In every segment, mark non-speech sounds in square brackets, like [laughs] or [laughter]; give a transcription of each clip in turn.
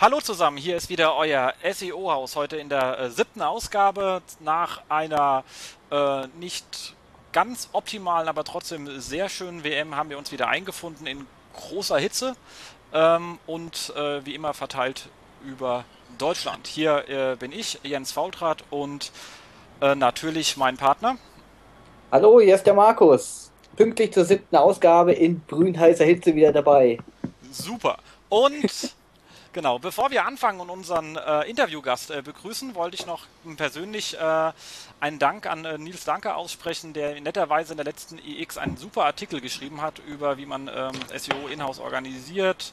Hallo zusammen, hier ist wieder euer SEO-Haus, heute in der äh, siebten Ausgabe nach einer äh, nicht ganz optimalen, aber trotzdem sehr schönen WM haben wir uns wieder eingefunden in großer Hitze ähm, und äh, wie immer verteilt über Deutschland. Hier äh, bin ich, Jens Faultrat und äh, natürlich mein Partner. Hallo, hier ist der Markus. Pünktlich zur siebten Ausgabe in brühnheißer Hitze wieder dabei. Super. Und genau, bevor wir anfangen und unseren äh, Interviewgast äh, begrüßen, wollte ich noch persönlich äh, einen Dank an äh, Nils Danke aussprechen, der netterweise in der letzten EX einen super Artikel geschrieben hat über wie man ähm, SEO in-house organisiert,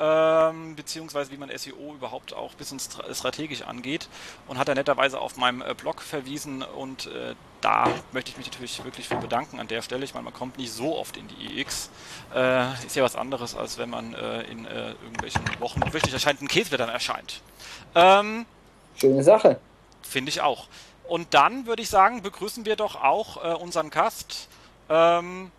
ähm, beziehungsweise wie man SEO überhaupt auch ein bisschen strategisch angeht und hat er netterweise auf meinem äh, Blog verwiesen und äh, da möchte ich mich natürlich wirklich für bedanken an der Stelle. Ich meine, man kommt nicht so oft in die EX. Äh, ist ja was anderes, als wenn man äh, in äh, irgendwelchen Wochen wöchentlich erscheinenden Käseblättern erscheint. Ähm, Schöne Sache. Finde ich auch. Und dann würde ich sagen, begrüßen wir doch auch äh, unseren Gast. Ähm,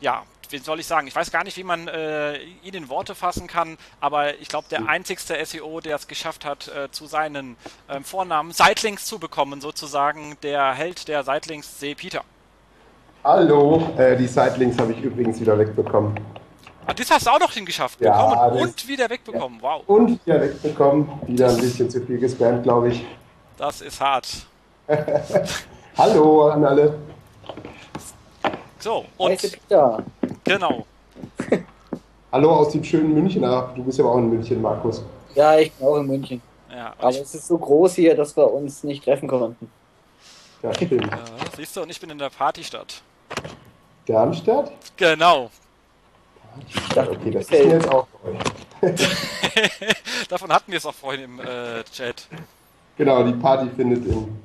ja, wie soll ich sagen, ich weiß gar nicht, wie man äh, ihn in Worte fassen kann, aber ich glaube, der einzigste SEO, der es geschafft hat, äh, zu seinen äh, Vornamen Seitlinks zu bekommen, sozusagen der Held der Seitlinks, See Peter. Hallo, äh, die Seitlinks habe ich übrigens wieder wegbekommen. Ah, das hast du auch noch hingeschafft ja, bekommen und wieder wegbekommen, ja. wow. Und wieder wegbekommen, wieder ein bisschen zu viel gespammt, glaube ich. Das ist hart. [laughs] Hallo an alle. So, und Peter. Genau. [laughs] Hallo aus dem schönen München. Ah, du bist ja auch in München, Markus. Ja, ich bin auch in München. Ja, Aber es ist so groß hier, dass wir uns nicht treffen konnten. Ja, stimmt. Ja, siehst du, und ich bin in der Partystadt. Darmstadt? Genau. Ich dachte, okay, das ist jetzt auch. [laughs] Davon hatten wir es auch vorhin im äh, Chat. Genau, die Party findet in.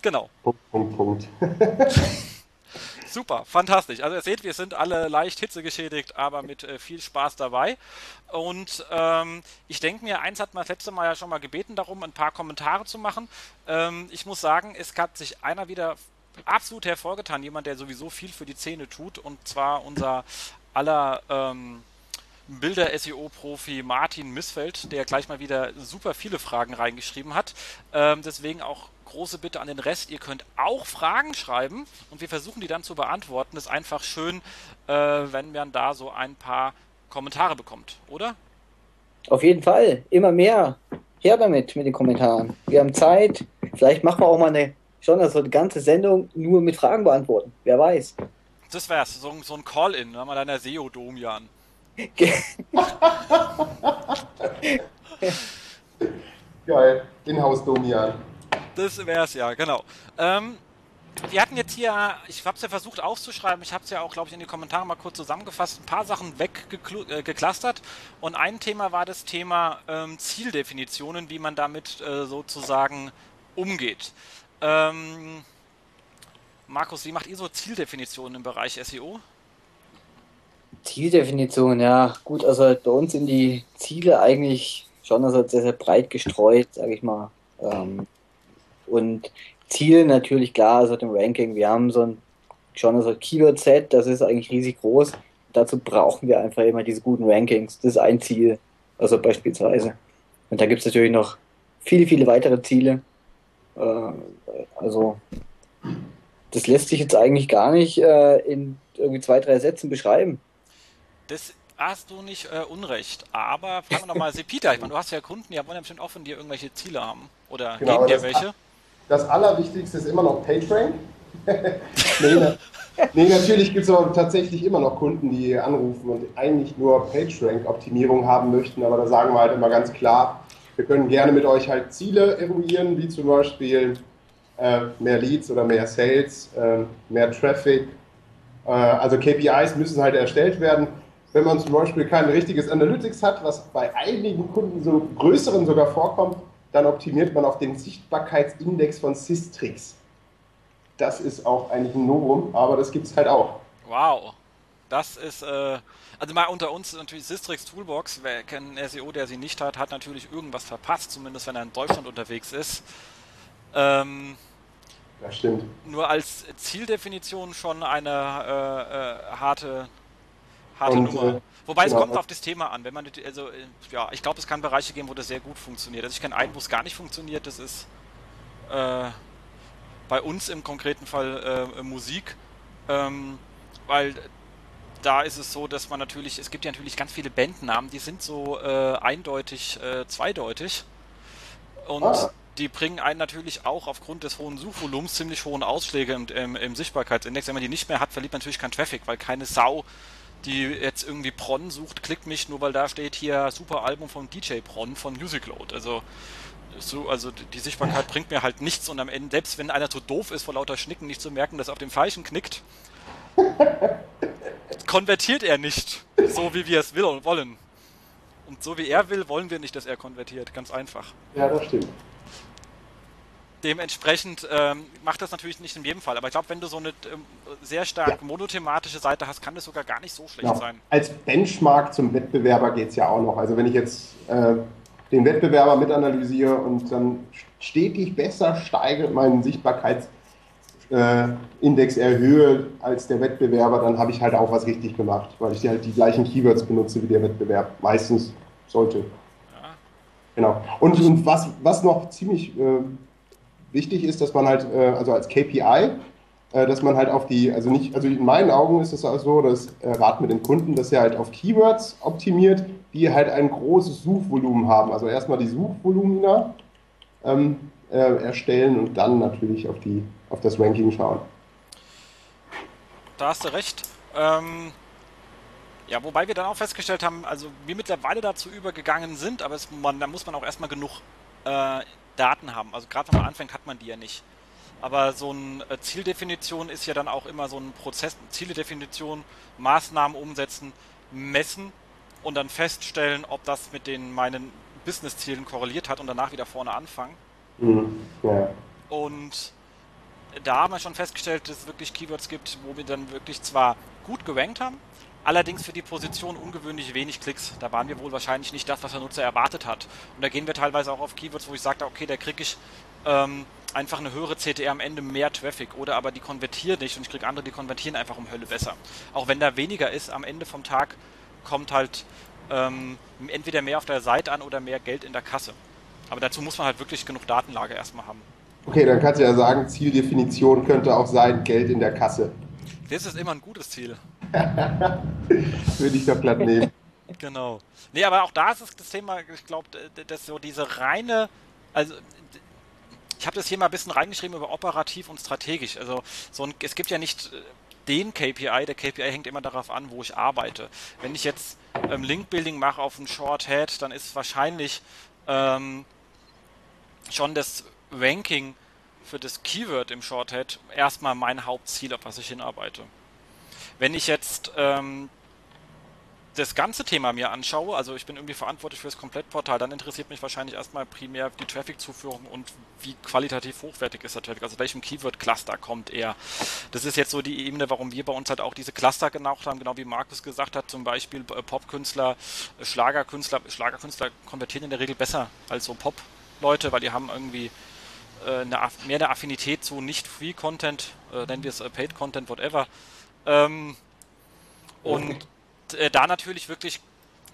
Genau. Punkt, Punkt, Punkt. [laughs] Super, fantastisch. Also ihr seht, wir sind alle leicht hitzegeschädigt, aber mit äh, viel Spaß dabei. Und ähm, ich denke mir, eins hat man das letzte Mal ja schon mal gebeten darum, ein paar Kommentare zu machen. Ähm, ich muss sagen, es hat sich einer wieder absolut hervorgetan, jemand, der sowieso viel für die Szene tut, und zwar unser aller ähm, Bilder-SEO-Profi Martin Missfeld, der gleich mal wieder super viele Fragen reingeschrieben hat. Ähm, deswegen auch große Bitte an den Rest, ihr könnt auch Fragen schreiben und wir versuchen die dann zu beantworten. Das ist einfach schön, äh, wenn man da so ein paar Kommentare bekommt, oder? Auf jeden Fall, immer mehr. Her damit mit den Kommentaren. Wir haben Zeit. Vielleicht machen wir auch mal eine, schon also eine ganze Sendung nur mit Fragen beantworten. Wer weiß. Das wär's, so, so ein Call-In, wenn man deiner SEO-Domian. [laughs] Geil, Inhouse-Domian. Das wäre es ja, genau. Ähm, wir hatten jetzt hier, ich habe es ja versucht aufzuschreiben, ich habe es ja auch, glaube ich, in die Kommentare mal kurz zusammengefasst, ein paar Sachen weggeklustert. Äh, und ein Thema war das Thema ähm, Zieldefinitionen, wie man damit äh, sozusagen umgeht. Ähm, Markus, wie macht ihr so Zieldefinitionen im Bereich SEO? Zieldefinition, ja, gut, also bei uns sind die Ziele eigentlich schon also sehr, sehr breit gestreut, sage ich mal. Ähm, und Ziel natürlich klar, also dem Ranking. Wir haben so ein schon so ein Keyword-Set, das ist eigentlich riesig groß. Dazu brauchen wir einfach immer diese guten Rankings. Das ist ein Ziel, also beispielsweise. Und da gibt es natürlich noch viele, viele weitere Ziele. Äh, also das lässt sich jetzt eigentlich gar nicht äh, in irgendwie zwei, drei Sätzen beschreiben. Das hast du nicht äh, unrecht. Aber fragen wir nochmal Sepita. Ich meine, du hast ja Kunden, die wollen ja bestimmt auch von dir irgendwelche Ziele haben. Oder genau, geben dir welche? Das Allerwichtigste ist immer noch PageRank. [laughs] nee, nee, natürlich gibt es aber tatsächlich immer noch Kunden, die anrufen und eigentlich nur PageRank-Optimierung haben möchten. Aber da sagen wir halt immer ganz klar, wir können gerne mit euch halt Ziele eruieren, wie zum Beispiel äh, mehr Leads oder mehr Sales, äh, mehr Traffic. Äh, also KPIs müssen halt erstellt werden wenn man zum Beispiel kein richtiges Analytics hat, was bei einigen Kunden, so größeren sogar vorkommt, dann optimiert man auf den Sichtbarkeitsindex von Systrix. Das ist auch eigentlich ein Novum, aber das gibt es halt auch. Wow. Das ist, äh, also mal unter uns natürlich Systrix Toolbox. Wer kennt SEO, der sie nicht hat, hat natürlich irgendwas verpasst, zumindest wenn er in Deutschland unterwegs ist. Ähm, das stimmt. Nur als Zieldefinition schon eine äh, äh, harte Harte und, Nummer. Wobei genau. es kommt auf das Thema an. Wenn man, also, äh, ja, ich glaube, es kann Bereiche geben, wo das sehr gut funktioniert. Also ich kenne einen, wo es gar nicht funktioniert. Das ist äh, bei uns im konkreten Fall äh, Musik. Ähm, weil da ist es so, dass man natürlich, es gibt ja natürlich ganz viele Bandnamen, die sind so äh, eindeutig äh, zweideutig. Und ah. die bringen einen natürlich auch aufgrund des hohen Suchvolumens ziemlich hohen Ausschläge im, im, im, Sichtbarkeitsindex. Wenn man die nicht mehr hat, verliert man natürlich keinen Traffic, weil keine Sau, die jetzt irgendwie Bronn sucht, klickt mich, nur weil da steht hier super Album von DJ Bronn von Music Load. Also so, also die Sichtbarkeit bringt mir halt nichts und am Ende, selbst wenn einer zu doof ist, vor lauter Schnicken nicht zu merken, dass er auf dem Falschen knickt, [laughs] konvertiert er nicht, so wie wir es will und wollen. Und so wie er will, wollen wir nicht, dass er konvertiert. Ganz einfach. Ja, das stimmt. Dementsprechend ähm, macht das natürlich nicht in jedem Fall. Aber ich glaube, wenn du so eine ähm, sehr stark ja. monothematische Seite hast, kann das sogar gar nicht so schlecht ja. sein. Als Benchmark zum Wettbewerber geht es ja auch noch. Also wenn ich jetzt äh, den Wettbewerber mitanalysiere und dann stetig besser steigert meinen Sichtbarkeits- äh, erhöhe als der Wettbewerber, dann habe ich halt auch was richtig gemacht, weil ich halt die gleichen Keywords benutze wie der Wettbewerb. Meistens sollte. Genau. Und, und was, was noch ziemlich äh, wichtig ist, dass man halt, äh, also als KPI, äh, dass man halt auf die, also nicht, also in meinen Augen ist es auch so, dass äh, Rat mit den Kunden, dass er halt auf Keywords optimiert, die halt ein großes Suchvolumen haben. Also erstmal die Suchvolumina ähm, äh, erstellen und dann natürlich auf die auf das Ranking schauen. Da hast du recht. Ähm, ja, wobei wir dann auch festgestellt haben, also wir mittlerweile dazu übergegangen sind, aber es, man, da muss man auch erstmal genug äh, Daten haben. Also gerade wenn man anfängt, hat man die ja nicht. Aber so eine äh, Zieldefinition ist ja dann auch immer so ein Prozess, Zieledefinition, Maßnahmen umsetzen, messen und dann feststellen, ob das mit den meinen Business-Zielen korreliert hat und danach wieder vorne anfangen. Mhm. Ja. Und da haben wir schon festgestellt, dass es wirklich Keywords gibt, wo wir dann wirklich zwar gut gerankt haben, allerdings für die Position ungewöhnlich wenig Klicks. Da waren wir wohl wahrscheinlich nicht das, was der Nutzer erwartet hat. Und da gehen wir teilweise auch auf Keywords, wo ich sage, okay, da kriege ich ähm, einfach eine höhere CTR am Ende mehr Traffic oder aber die konvertieren nicht und ich kriege andere, die konvertieren einfach um Hölle besser. Auch wenn da weniger ist, am Ende vom Tag kommt halt ähm, entweder mehr auf der Seite an oder mehr Geld in der Kasse. Aber dazu muss man halt wirklich genug Datenlage erstmal haben. Okay, dann kannst du ja sagen, Zieldefinition könnte auch sein, Geld in der Kasse. Das ist immer ein gutes Ziel. [laughs] Würde ich doch glatt nehmen. [laughs] Genau. Nee, aber auch da ist das Thema, ich glaube, dass so diese reine, also ich habe das hier mal ein bisschen reingeschrieben über operativ und strategisch. Also so ein, es gibt ja nicht äh, den KPI, der KPI hängt immer darauf an, wo ich arbeite. Wenn ich jetzt ähm, Link-Building mache auf einen Short-Head, dann ist es wahrscheinlich ähm, schon das Ranking für das Keyword im Shorthead erstmal mein Hauptziel, auf was ich hinarbeite. Wenn ich jetzt ähm, das ganze Thema mir anschaue, also ich bin irgendwie verantwortlich für das Komplettportal, dann interessiert mich wahrscheinlich erstmal primär die Traffic-Zuführung und wie qualitativ hochwertig ist der Traffic, also welchem Keyword-Cluster kommt er. Das ist jetzt so die Ebene, warum wir bei uns halt auch diese Cluster genaucht haben, genau wie Markus gesagt hat, zum Beispiel äh, Popkünstler, Schlagerkünstler, Schlagerkünstler konvertieren in der Regel besser als so Pop-Leute, weil die haben irgendwie äh, eine, mehr eine Affinität zu Nicht-Free-Content, äh, nennen wir es äh, Paid-Content, whatever. Ähm, und äh, da natürlich wirklich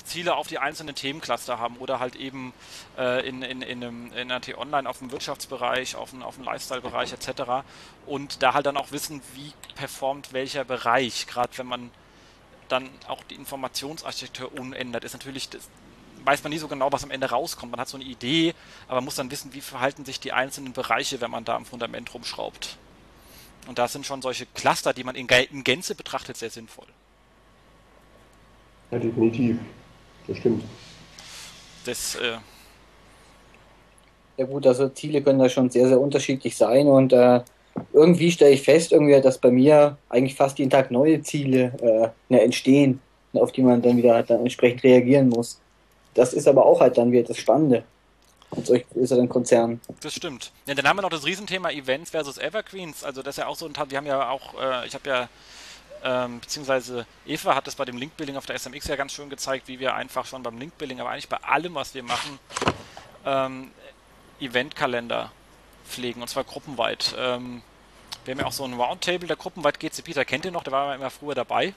Ziele auf die einzelnen Themencluster haben oder halt eben äh, in, in, in, einem, in einer T-Online auf dem Wirtschaftsbereich, auf dem, auf dem Lifestyle-Bereich etc. Und da halt dann auch wissen, wie performt welcher Bereich, gerade wenn man dann auch die Informationsarchitektur unändert, ist natürlich das, weiß man nie so genau, was am Ende rauskommt. Man hat so eine Idee, aber muss dann wissen, wie verhalten sich die einzelnen Bereiche, wenn man da am Fundament rumschraubt. Und da sind schon solche Cluster, die man in, in Gänze betrachtet, sehr sinnvoll. Ja, definitiv. Das stimmt. Das, äh ja gut, also Ziele können da schon sehr, sehr unterschiedlich sein und äh, irgendwie stelle ich fest, irgendwie, dass bei mir eigentlich fast jeden Tag neue Ziele äh, ne, entstehen, auf die man dann wieder halt dann entsprechend reagieren muss. Das ist aber auch halt dann wieder das Spannende an solch größeren Konzernen. Das stimmt. Ja, dann haben wir noch das Riesenthema Events versus Evergreens. Also das ist ja auch so ein Teil, wir haben ja auch, äh, ich habe ja, ähm, beziehungsweise Eva hat das bei dem Link-Building auf der SMX ja ganz schön gezeigt, wie wir einfach schon beim Link-Building, aber eigentlich bei allem, was wir machen, ähm, Eventkalender pflegen und zwar gruppenweit. Ähm, wir haben ja auch so ein Roundtable, der gruppenweit GCP, da kennt ihr noch, der war immer früher dabei.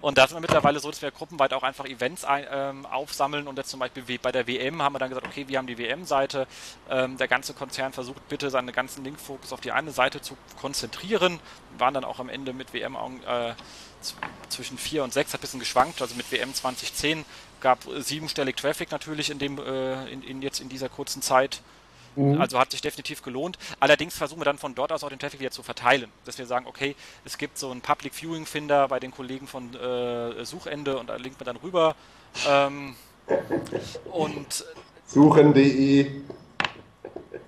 Und da sind wir mittlerweile so, dass wir gruppenweit auch einfach Events ein, ähm, aufsammeln und jetzt zum Beispiel bei der WM haben wir dann gesagt, okay, wir haben die WM-Seite, ähm, der ganze Konzern versucht bitte seine ganzen Linkfokus auf die eine Seite zu konzentrieren, wir waren dann auch am Ende mit WM äh, zwischen 4 und 6, hat ein bisschen geschwankt, also mit WM 2010 gab siebenstellig Traffic natürlich in dem, äh, in, in jetzt in dieser kurzen Zeit. Mhm. Also hat sich definitiv gelohnt. Allerdings versuchen wir dann von dort aus auch den Traffic wieder zu verteilen. Dass wir sagen, okay, es gibt so einen Public Viewing Finder bei den Kollegen von äh, Suchende und da linkt man dann rüber. Ähm, und Suchen.de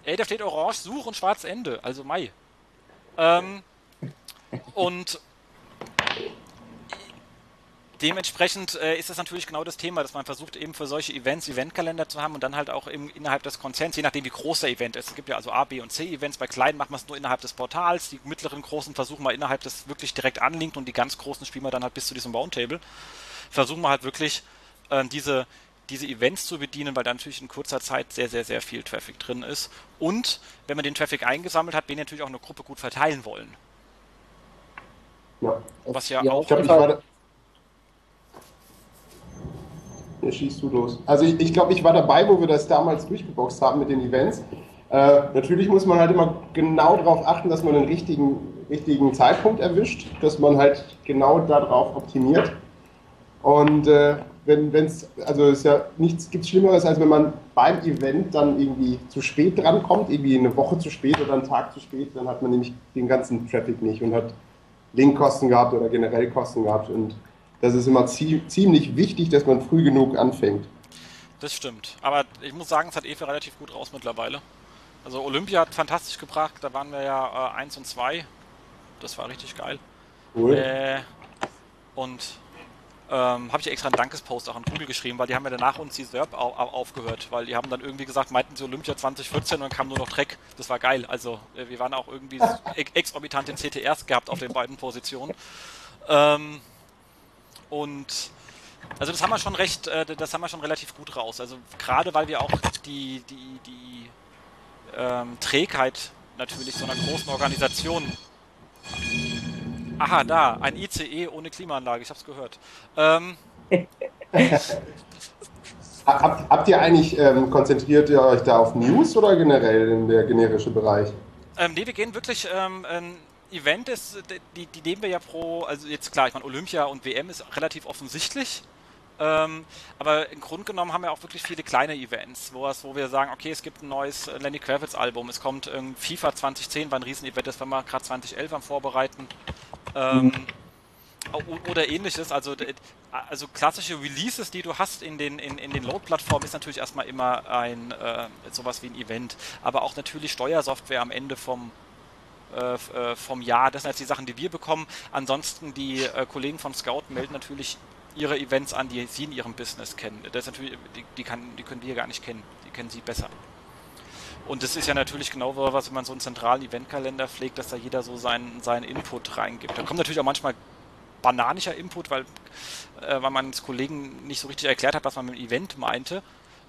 Ey, da steht orange, Such und schwarz Ende, also Mai. Ähm, und dementsprechend äh, ist das natürlich genau das Thema, dass man versucht eben für solche Events Eventkalender zu haben und dann halt auch im, innerhalb des Konzerns, je nachdem wie groß der Event ist. Es gibt ja also A, B und C Events. Bei kleinen macht man es nur innerhalb des Portals. Die mittleren großen versuchen wir innerhalb des wirklich direkt anlinkt und die ganz großen spielen wir dann halt bis zu diesem Roundtable. Versuchen wir halt wirklich äh, diese diese Events zu bedienen, weil da natürlich in kurzer Zeit sehr, sehr, sehr viel Traffic drin ist. Und wenn man den Traffic eingesammelt hat, den natürlich auch eine Gruppe gut verteilen wollen. Ja. Was ja, ja auch. Ich ich war, Hier schießt du los. Also ich, ich glaube, ich war dabei, wo wir das damals durchgeboxt haben mit den Events. Äh, natürlich muss man halt immer genau darauf achten, dass man den richtigen, richtigen Zeitpunkt erwischt, dass man halt genau darauf optimiert. Und äh, wenn es, also es ist ja nichts gibt Schlimmeres, als wenn man beim Event dann irgendwie zu spät drankommt, irgendwie eine Woche zu spät oder einen Tag zu spät, dann hat man nämlich den ganzen Traffic nicht und hat Linkkosten gehabt oder generell Kosten gehabt und das ist immer ziemlich wichtig, dass man früh genug anfängt. Das stimmt. Aber ich muss sagen, es hat Efe relativ gut raus mittlerweile. Also Olympia hat fantastisch gebracht, da waren wir ja 1 äh, und 2. Das war richtig geil. Cool. Äh, und ähm, habe ich extra einen Dankespost auch an Google geschrieben, weil die haben ja danach uns die SERP au aufgehört, weil die haben dann irgendwie gesagt, meinten sie Olympia 2014 und dann kam nur noch Dreck. Das war geil. Also äh, wir waren auch irgendwie [laughs] exorbitant in CTRs gehabt auf den beiden Positionen. Ähm, und also das haben wir schon recht, äh, das haben wir schon relativ gut raus. Also gerade weil wir auch die, die, die ähm, Trägheit natürlich so einer großen Organisation. Aha, da, ein ICE ohne Klimaanlage, ich hab's gehört. Ähm, [laughs] Habt, habt, ihr eigentlich, ähm, konzentriert ihr euch da auf News oder generell in der generische Bereich? Ähm, nee, wir gehen wirklich ähm, Event ist, die, die nehmen wir ja pro, also jetzt klar, ich meine, Olympia und WM ist relativ offensichtlich. Ähm, aber im Grunde genommen haben wir auch wirklich viele kleine Events, wo, es, wo wir sagen, okay, es gibt ein neues Lenny Kravitz Album, es kommt ähm, FIFA 2010, war ein Riesenevent, das waren wir gerade 2011 am Vorbereiten. Ähm, mhm. Oder ähnliches, also, also klassische Releases, die du hast in den, in, in den Load-Plattformen, ist natürlich erstmal immer ein äh, sowas wie ein Event. Aber auch natürlich Steuersoftware am Ende vom, äh, äh, vom Jahr. Das sind jetzt die Sachen, die wir bekommen. Ansonsten die äh, Kollegen von Scout melden natürlich ihre Events an, die sie in ihrem Business kennen. Das natürlich, die, die, kann, die können wir gar nicht kennen. Die kennen sie besser. Und das ist ja natürlich genau so was, wenn man so einen zentralen Eventkalender pflegt, dass da jeder so seinen, seinen Input reingibt. Da kommt natürlich auch manchmal bananischer Input, weil, äh, weil man es Kollegen nicht so richtig erklärt hat, was man mit dem Event meinte.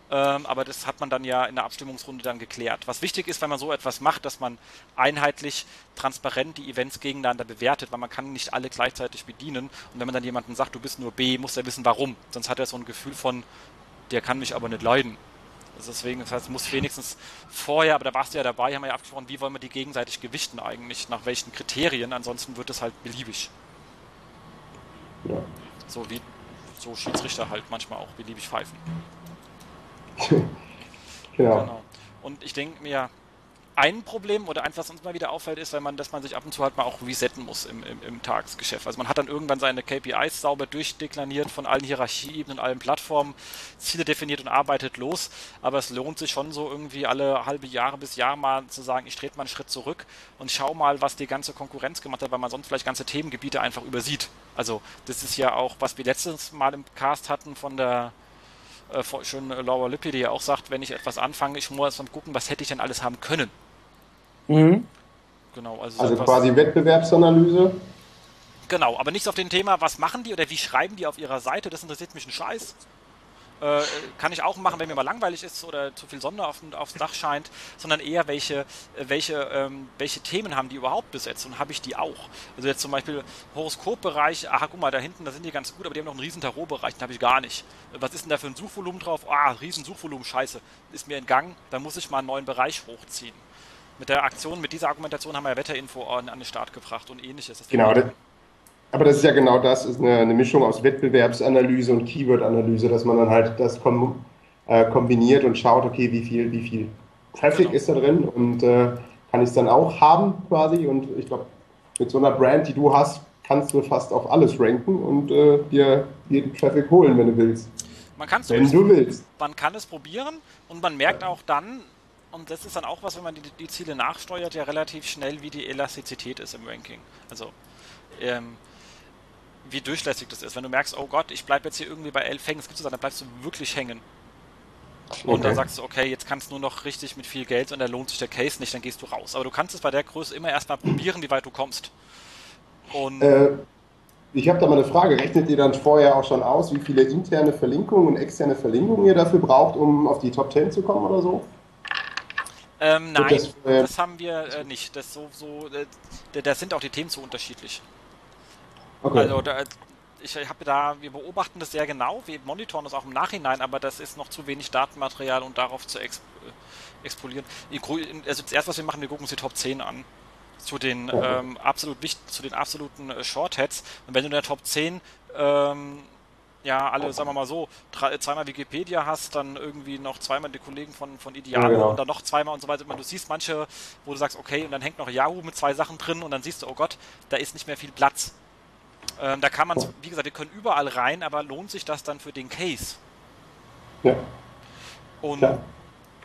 Ähm, aber das hat man dann ja in der Abstimmungsrunde dann geklärt. Was wichtig ist, wenn man so etwas macht, dass man einheitlich, transparent die Events gegeneinander bewertet, weil man kann nicht alle gleichzeitig bedienen. Und wenn man dann jemandem sagt, du bist nur B, muss er wissen, warum. Sonst hat er so ein Gefühl von, der kann mich aber nicht leiden. Also deswegen, das heißt, muss wenigstens vorher, aber da warst du ja dabei, haben wir ja abgesprochen, wie wollen wir die gegenseitig gewichten eigentlich, nach welchen Kriterien, ansonsten wird es halt beliebig. Ja. So wie so Schiedsrichter halt manchmal auch beliebig pfeifen. Genau. genau. Und ich denke mir, ein Problem oder eins, was uns mal wieder auffällt, ist, wenn man, dass man sich ab und zu halt mal auch resetten muss im, im, im Tagesgeschäft. Also man hat dann irgendwann seine KPIs sauber durchdeklariert von allen Hierarchieebenen, allen Plattformen, Ziele definiert und arbeitet los. Aber es lohnt sich schon so irgendwie alle halbe Jahre bis Jahr mal zu sagen, ich trete mal einen Schritt zurück und schau mal, was die ganze Konkurrenz gemacht hat, weil man sonst vielleicht ganze Themengebiete einfach übersieht. Also das ist ja auch, was wir letztes Mal im Cast hatten von der äh, schon Laura Lippi, die ja auch sagt, wenn ich etwas anfange, ich muss erst mal gucken, was hätte ich denn alles haben können. Mhm. Genau, also, also quasi Wettbewerbsanalyse. Genau, aber nichts auf dem Thema, was machen die oder wie schreiben die auf ihrer Seite, das interessiert mich ein Scheiß. Äh, kann ich auch machen, wenn mir mal langweilig ist oder zu viel Sonne auf, aufs Dach scheint, sondern eher welche, welche, ähm, welche Themen haben die überhaupt besetzt und habe ich die auch. Also jetzt zum Beispiel Horoskopbereich, aha, guck mal, da hinten, da sind die ganz gut, aber die haben noch einen riesen Tarotbereich, den habe ich gar nicht. Was ist denn da für ein Suchvolumen drauf? Ah, riesen Suchvolumen, scheiße, ist mir entgangen, da muss ich mal einen neuen Bereich hochziehen. Mit der Aktion, mit dieser Argumentation haben wir ja Wetterinfo an, an den Start gebracht und ähnliches. Das genau, das, aber das ist ja genau das, ist eine, eine Mischung aus Wettbewerbsanalyse und Keyword-Analyse, dass man dann halt das kom äh, kombiniert und schaut, okay, wie viel, wie viel Traffic genau. ist da drin und äh, kann ich es dann auch haben quasi. Und ich glaube, mit so einer Brand, die du hast, kannst du fast auf alles ranken und äh, dir jeden Traffic holen, wenn du willst. Man wenn du willst. Man kann es probieren und man merkt auch dann, und das ist dann auch was, wenn man die, die Ziele nachsteuert, ja relativ schnell, wie die Elastizität ist im Ranking. Also ähm, wie durchlässig das ist. Wenn du merkst, oh Gott, ich bleibe jetzt hier irgendwie bei elf hängen, es gibt es dann bleibst du wirklich hängen. Und okay. dann sagst du, okay, jetzt kannst du nur noch richtig mit viel Geld und dann lohnt sich der Case nicht, dann gehst du raus. Aber du kannst es bei der Größe immer erstmal probieren, wie weit du kommst. Und äh, ich habe da mal eine Frage. Rechnet ihr dann vorher auch schon aus, wie viele interne Verlinkungen und externe Verlinkungen ihr dafür braucht, um auf die Top 10 zu kommen oder so? Ähm, nein, das, äh, das, haben wir äh, nicht. Das so, so, äh, da sind auch die Themen so unterschiedlich. Okay. Also da, ich habe da, wir beobachten das sehr genau, wir monitoren das auch im Nachhinein, aber das ist noch zu wenig Datenmaterial, um darauf zu exp äh, expolieren. Also das erste, was wir machen, wir gucken uns die Top 10 an. Zu den, okay. ähm, absolut wichtig, zu den absoluten äh, Shortheads. Und wenn du in der Top 10 ähm, ja, alle, sagen wir mal so, drei, zweimal Wikipedia hast, dann irgendwie noch zweimal die Kollegen von, von Idealo ja, genau. und dann noch zweimal und so weiter. Du siehst manche, wo du sagst, okay, und dann hängt noch Yahoo mit zwei Sachen drin und dann siehst du, oh Gott, da ist nicht mehr viel Platz. Ähm, da kann man, wie gesagt, wir können überall rein, aber lohnt sich das dann für den Case? Ja. Und ja.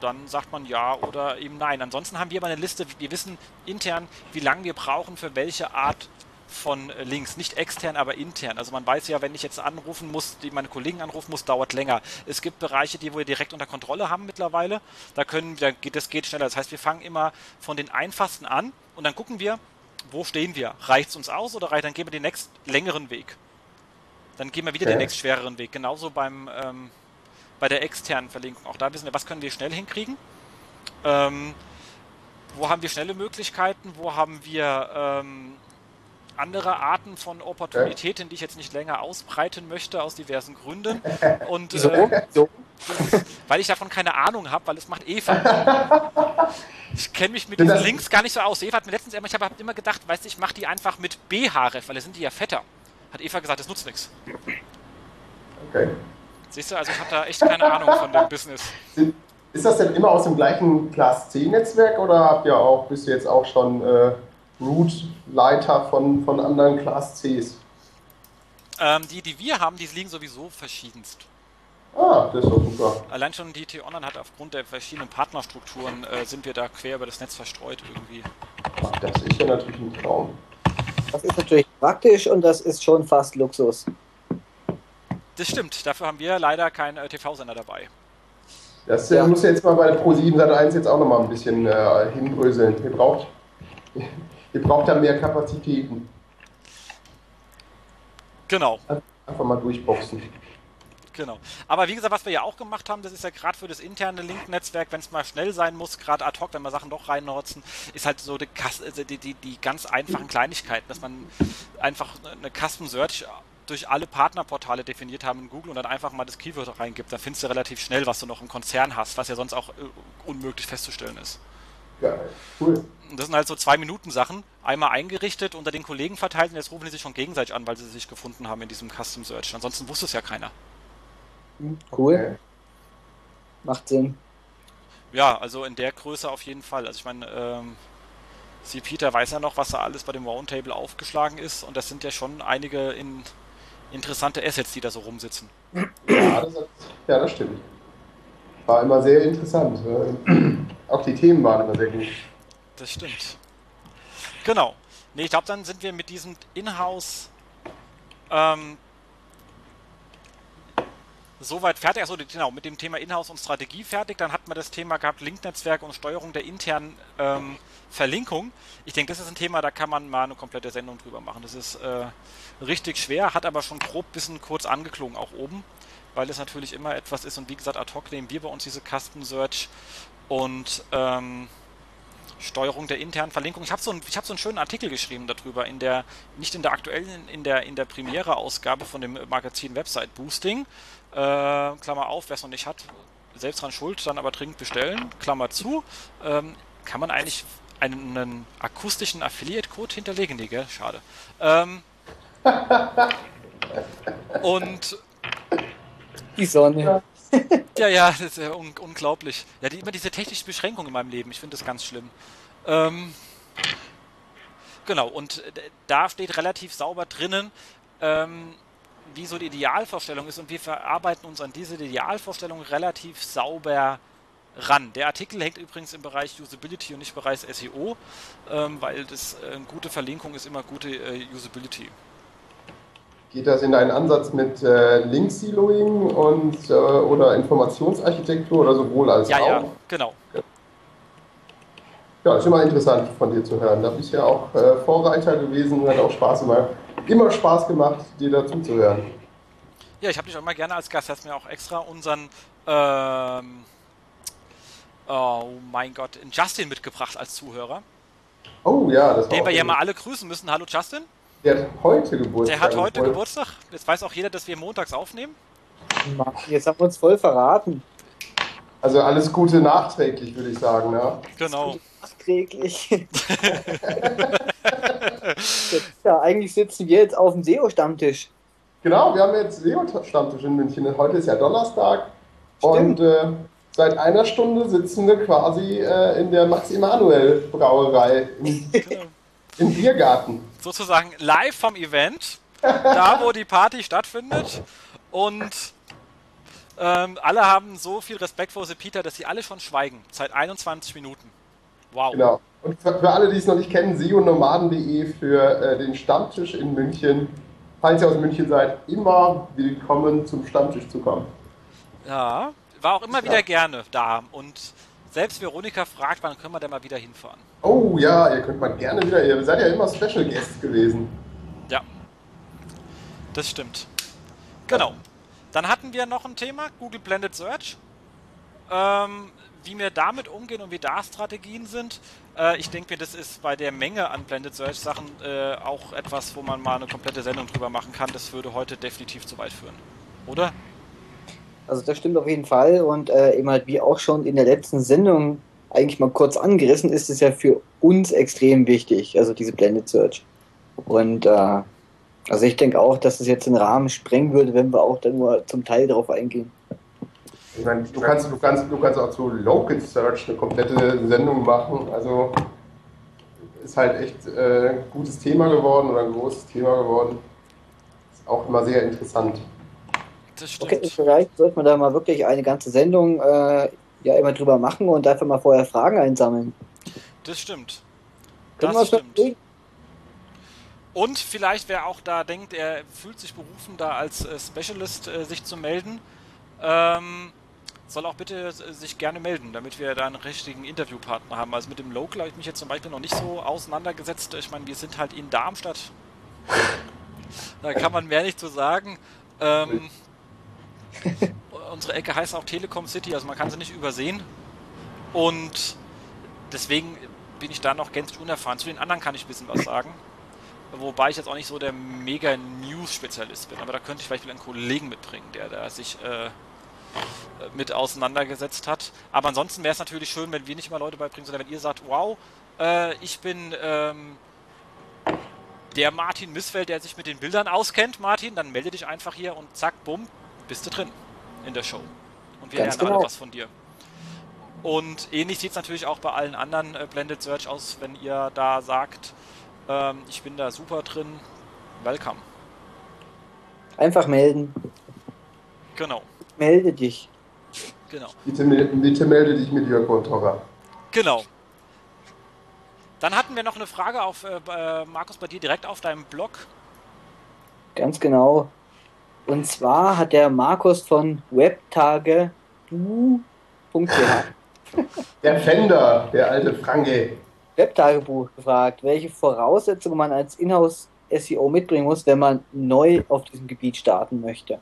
dann sagt man ja oder eben nein. Ansonsten haben wir aber eine Liste, wir wissen intern, wie lange wir brauchen für welche Art von äh, Links. Nicht extern, aber intern. Also man weiß ja, wenn ich jetzt anrufen muss, die meine Kollegen anrufen muss, dauert länger. Es gibt Bereiche, die wir direkt unter Kontrolle haben mittlerweile. Da können, da geht, das geht schneller. Das heißt, wir fangen immer von den einfachsten an und dann gucken wir, wo stehen wir? Reicht es uns aus oder reicht, dann gehen wir den nächst längeren Weg. Dann gehen wir wieder okay. den nächst schwereren Weg. Genauso beim, ähm, bei der externen Verlinkung. Auch da wissen wir, was können wir schnell hinkriegen. Ähm, wo haben wir schnelle Möglichkeiten? Wo haben wir ähm, andere Arten von Opportunitäten, die ich jetzt nicht länger ausbreiten möchte, aus diversen Gründen. [laughs] Und äh, [laughs] weil ich davon keine Ahnung habe, weil es macht Eva. [laughs] ich kenne mich mit diesen Links gar nicht so aus. Eva hat mir letztens immer, ich habe immer gedacht, weißt du, ich mache die einfach mit BHRF, weil da sind die ja fetter. Hat Eva gesagt, das nutzt nichts. Okay. Siehst du, also ich habe da echt keine Ahnung von dem Business. Ist das denn immer aus dem gleichen Class C-Netzwerk oder habt ihr auch, bist du jetzt auch schon äh, Root-Leiter von, von anderen Class Cs? Ähm, die, die wir haben, die liegen sowieso verschiedenst. Ah, das ist doch super. Allein schon die T-Online hat aufgrund der verschiedenen Partnerstrukturen äh, sind wir da quer über das Netz verstreut irgendwie. Ach, das ist ja natürlich ein Traum. Das ist natürlich praktisch und das ist schon fast Luxus. Das stimmt, dafür haben wir leider keinen äh, TV-Sender dabei. Das äh, ja. muss jetzt mal bei Pro7 Sat 1 jetzt auch nochmal ein bisschen äh, hinbröseln. Ihr braucht, ihr braucht da mehr Kapazitäten. Genau. Einfach mal durchboxen. Genau. Aber wie gesagt, was wir ja auch gemacht haben, das ist ja gerade für das interne Link-Netzwerk, wenn es mal schnell sein muss, gerade ad hoc, wenn wir Sachen doch reinnutzen, ist halt so die, also die, die, die ganz einfachen Kleinigkeiten, dass man einfach eine Custom Search durch alle Partnerportale definiert haben in Google und dann einfach mal das Keyword reingibt. Da findest du relativ schnell, was du noch im Konzern hast, was ja sonst auch äh, unmöglich festzustellen ist. Ja, cool. Das sind halt so zwei Minuten Sachen, einmal eingerichtet, unter den Kollegen verteilt und jetzt rufen die sich schon gegenseitig an, weil sie sich gefunden haben in diesem Custom Search. Ansonsten wusste es ja keiner. Cool. Okay. Macht Sinn. Ja, also in der Größe auf jeden Fall. Also ich meine, ähm, Sie Peter weiß ja noch, was da alles bei dem Roundtable aufgeschlagen ist und das sind ja schon einige in, interessante Assets, die da so rumsitzen. Ja, das, ja, das stimmt. War immer sehr interessant. Auch die Themen waren immer sehr gut. Das stimmt. Genau. Nee, ich glaube, dann sind wir mit diesem Inhouse ähm, soweit fertig. Achso, genau, mit dem Thema Inhouse und Strategie fertig. Dann hat man das Thema gehabt, Linknetzwerk und Steuerung der internen ähm, Verlinkung. Ich denke, das ist ein Thema, da kann man mal eine komplette Sendung drüber machen. Das ist äh, richtig schwer, hat aber schon grob bisschen kurz angeklungen, auch oben. Weil es natürlich immer etwas ist und wie gesagt, ad hoc nehmen wir bei uns diese Custom Search und ähm, Steuerung der internen Verlinkung. Ich habe so, ein, hab so einen schönen Artikel geschrieben darüber, in der, nicht in der aktuellen, in der, in der Premiere-Ausgabe von dem Magazin Website Boosting. Äh, Klammer auf, wer es noch nicht hat, selbst dran schuld, dann aber dringend bestellen. Klammer zu. Ähm, kann man eigentlich einen, einen akustischen Affiliate-Code hinterlegen? Nee, gell? Schade. Ähm, und die Sonne. [laughs] ja, ja, das ist ja un unglaublich. Ja, die, immer diese technischen Beschränkungen in meinem Leben, ich finde das ganz schlimm. Ähm, genau, und da steht relativ sauber drinnen, ähm, wie so die Idealvorstellung ist und wir verarbeiten uns an diese Idealvorstellung relativ sauber ran. Der Artikel hängt übrigens im Bereich Usability und nicht im Bereich SEO, ähm, weil das äh, gute Verlinkung ist immer gute äh, Usability. Geht das in einen Ansatz mit äh, Link-Siloing und äh, oder Informationsarchitektur oder sowohl als ja, auch? Ja, genau. Ja, ist immer interessant von dir zu hören. Da bist du ja auch äh, Vorreiter gewesen und hat auch Spaß immer, immer Spaß gemacht, dir dazu zu hören. Ja, ich habe dich auch immer gerne als Gast. Hast mir auch extra unseren ähm, oh mein Gott, Justin mitgebracht als Zuhörer. Oh ja, das war Den wir ja mal alle grüßen müssen. Hallo Justin. Der hat heute Geburtstag. Der hat heute voll. Geburtstag. Jetzt weiß auch jeder, dass wir montags aufnehmen. Jetzt haben wir uns voll verraten. Also alles Gute nachträglich, würde ich sagen. Ja? Genau. Nachträglich. [laughs] ja, eigentlich sitzen wir jetzt auf dem SEO-Stammtisch. Genau, wir haben jetzt SEO-Stammtisch in München. Heute ist ja Donnerstag. Stimmt. Und äh, seit einer Stunde sitzen wir quasi äh, in der Max-Emanuel-Brauerei im, genau. Im Biergarten. Sozusagen live vom Event, da wo die Party stattfindet. Und ähm, alle haben so viel Respekt vor Peter, dass sie alle schon schweigen. Seit 21 Minuten. Wow. Genau. Und für, für alle, die es noch nicht kennen, sionomaden.de für äh, den Stammtisch in München. Falls ihr aus München seid, immer willkommen zum Stammtisch zu kommen. Ja, war auch immer ja. wieder gerne da. Und selbst Veronika fragt, wann können wir denn mal wieder hinfahren? Oh ja, ihr könnt mal gerne wieder. Ihr seid ja immer Special Guests gewesen. Ja. Das stimmt. Genau. Dann hatten wir noch ein Thema, Google Blended Search. Ähm, wie wir damit umgehen und wie da Strategien sind. Äh, ich denke mir, das ist bei der Menge an Blended Search Sachen äh, auch etwas, wo man mal eine komplette Sendung drüber machen kann. Das würde heute definitiv zu weit führen. Oder? Also das stimmt auf jeden Fall und äh, eben halt wie auch schon in der letzten Sendung eigentlich mal kurz angerissen, ist es ja für uns extrem wichtig, also diese Blended Search. Und äh, also ich denke auch, dass es jetzt den Rahmen sprengen würde, wenn wir auch dann nur zum Teil darauf eingehen. Ich meine, du kannst, du kannst, du kannst auch zu Local Search eine komplette Sendung machen. Also ist halt echt äh, ein gutes Thema geworden oder ein großes Thema geworden. Ist auch immer sehr interessant das stimmt. Okay, vielleicht sollte man da mal wirklich eine ganze Sendung äh, ja immer drüber machen und einfach mal vorher Fragen einsammeln. Das stimmt. Das Können stimmt. Und vielleicht, wer auch da denkt, er fühlt sich berufen, da als äh, Specialist äh, sich zu melden, ähm, soll auch bitte äh, sich gerne melden, damit wir da einen richtigen Interviewpartner haben. Also mit dem Local habe ich mich jetzt zum Beispiel noch nicht so auseinandergesetzt. Ich meine, wir sind halt in Darmstadt. [laughs] da kann man mehr nicht zu sagen. Ähm, [laughs] Unsere Ecke heißt auch Telekom City, also man kann sie nicht übersehen. Und deswegen bin ich da noch gänzlich unerfahren. Zu den anderen kann ich ein bisschen was sagen. Wobei ich jetzt auch nicht so der mega News-Spezialist bin. Aber da könnte ich vielleicht wieder einen Kollegen mitbringen, der da sich äh, mit auseinandergesetzt hat. Aber ansonsten wäre es natürlich schön, wenn wir nicht mal Leute beibringen, sondern wenn ihr sagt, wow, äh, ich bin ähm, der Martin Missfeld, der sich mit den Bildern auskennt, Martin, dann melde dich einfach hier und zack, bumm, bist du drin in der Show. Und wir Ganz lernen genau. alle was von dir. Und ähnlich sieht es natürlich auch bei allen anderen äh, Blended Search aus, wenn ihr da sagt, ähm, ich bin da super drin, welcome. Einfach melden. Genau. Melde dich. Genau. Bitte, bitte melde dich mit Jörg Torra. Genau. Dann hatten wir noch eine Frage auf äh, äh, Markus bei dir direkt auf deinem Blog. Ganz genau. Und zwar hat der Markus von webtage.ch Der Fender, der alte Franke. Webtagebuch gefragt, welche Voraussetzungen man als Inhouse SEO mitbringen muss, wenn man neu auf diesem Gebiet starten möchte.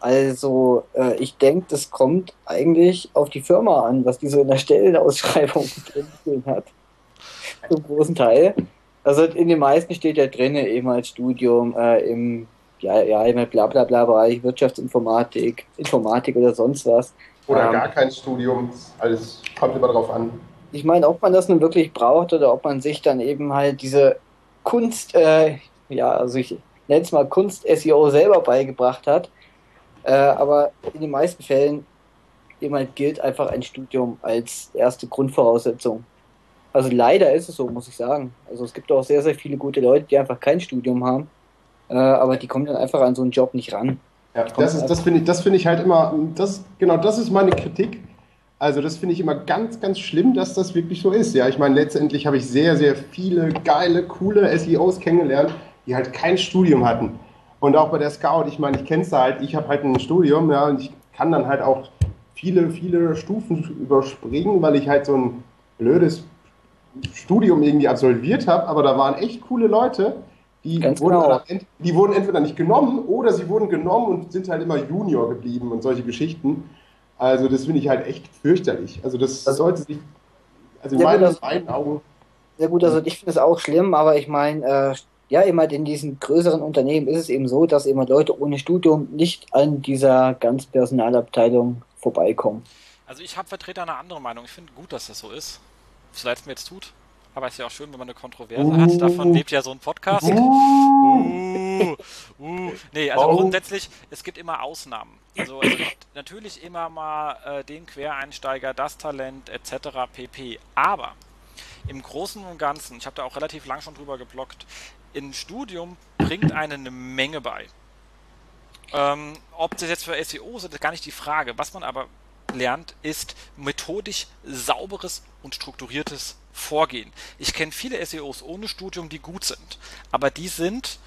Also, äh, ich denke, das kommt eigentlich auf die Firma an, was die so in der Stellenausschreibung [laughs] drin hat. Zum großen Teil. Also in den meisten steht ja drin, eben als Studium äh, im ja, ja, im Blablabla-Bereich, Wirtschaftsinformatik, Informatik oder sonst was. Oder ähm, gar kein Studium, alles kommt immer drauf an. Ich meine, ob man das nun wirklich braucht oder ob man sich dann eben halt diese Kunst, äh, ja, also ich nenne es mal Kunst-SEO selber beigebracht hat. Äh, aber in den meisten Fällen eben halt gilt einfach ein Studium als erste Grundvoraussetzung. Also leider ist es so, muss ich sagen. Also es gibt auch sehr, sehr viele gute Leute, die einfach kein Studium haben, äh, aber die kommen dann einfach an so einen Job nicht ran. Ja, das, ist, das finde ich, find ich halt immer, das, genau das ist meine Kritik. Also das finde ich immer ganz, ganz schlimm, dass das wirklich so ist. Ja, ich meine, letztendlich habe ich sehr, sehr viele geile, coole SEOs kennengelernt, die halt kein Studium hatten. Und auch bei der Scout, ich meine, ich kenne es halt, ich habe halt ein Studium, ja, und ich kann dann halt auch viele, viele Stufen überspringen, weil ich halt so ein blödes Studium irgendwie absolviert habe, aber da waren echt coole Leute, die wurden, genau. die wurden entweder nicht genommen oder sie wurden genommen und sind halt immer Junior geblieben und solche Geschichten. Also das finde ich halt echt fürchterlich. Also das, das sollte sich, also in meinen, gut, meinen Augen... Sehr gut, also ich finde es auch schlimm, aber ich meine, äh, ja, immer in diesen größeren Unternehmen ist es eben so, dass immer Leute ohne Studium nicht an dieser ganz Personalabteilung vorbeikommen. Also ich habe Vertreter eine andere Meinung. Ich finde gut, dass das so ist so leid es mir jetzt tut. Aber es ist ja auch schön, wenn man eine Kontroverse uh. hat. Davon lebt ja so ein Podcast. Uh. Uh. uh. Nee, also oh. grundsätzlich, es gibt immer Ausnahmen. Also es gibt natürlich immer mal äh, den Quereinsteiger, das Talent etc. pp. Aber im Großen und Ganzen, ich habe da auch relativ lang schon drüber geblockt, ein Studium bringt einen eine Menge bei. Ähm, ob das jetzt für SEO ist, ist gar nicht die Frage. Was man aber lernt, ist methodisch sauberes und strukturiertes Vorgehen. Ich kenne viele SEOs ohne Studium, die gut sind, aber die sind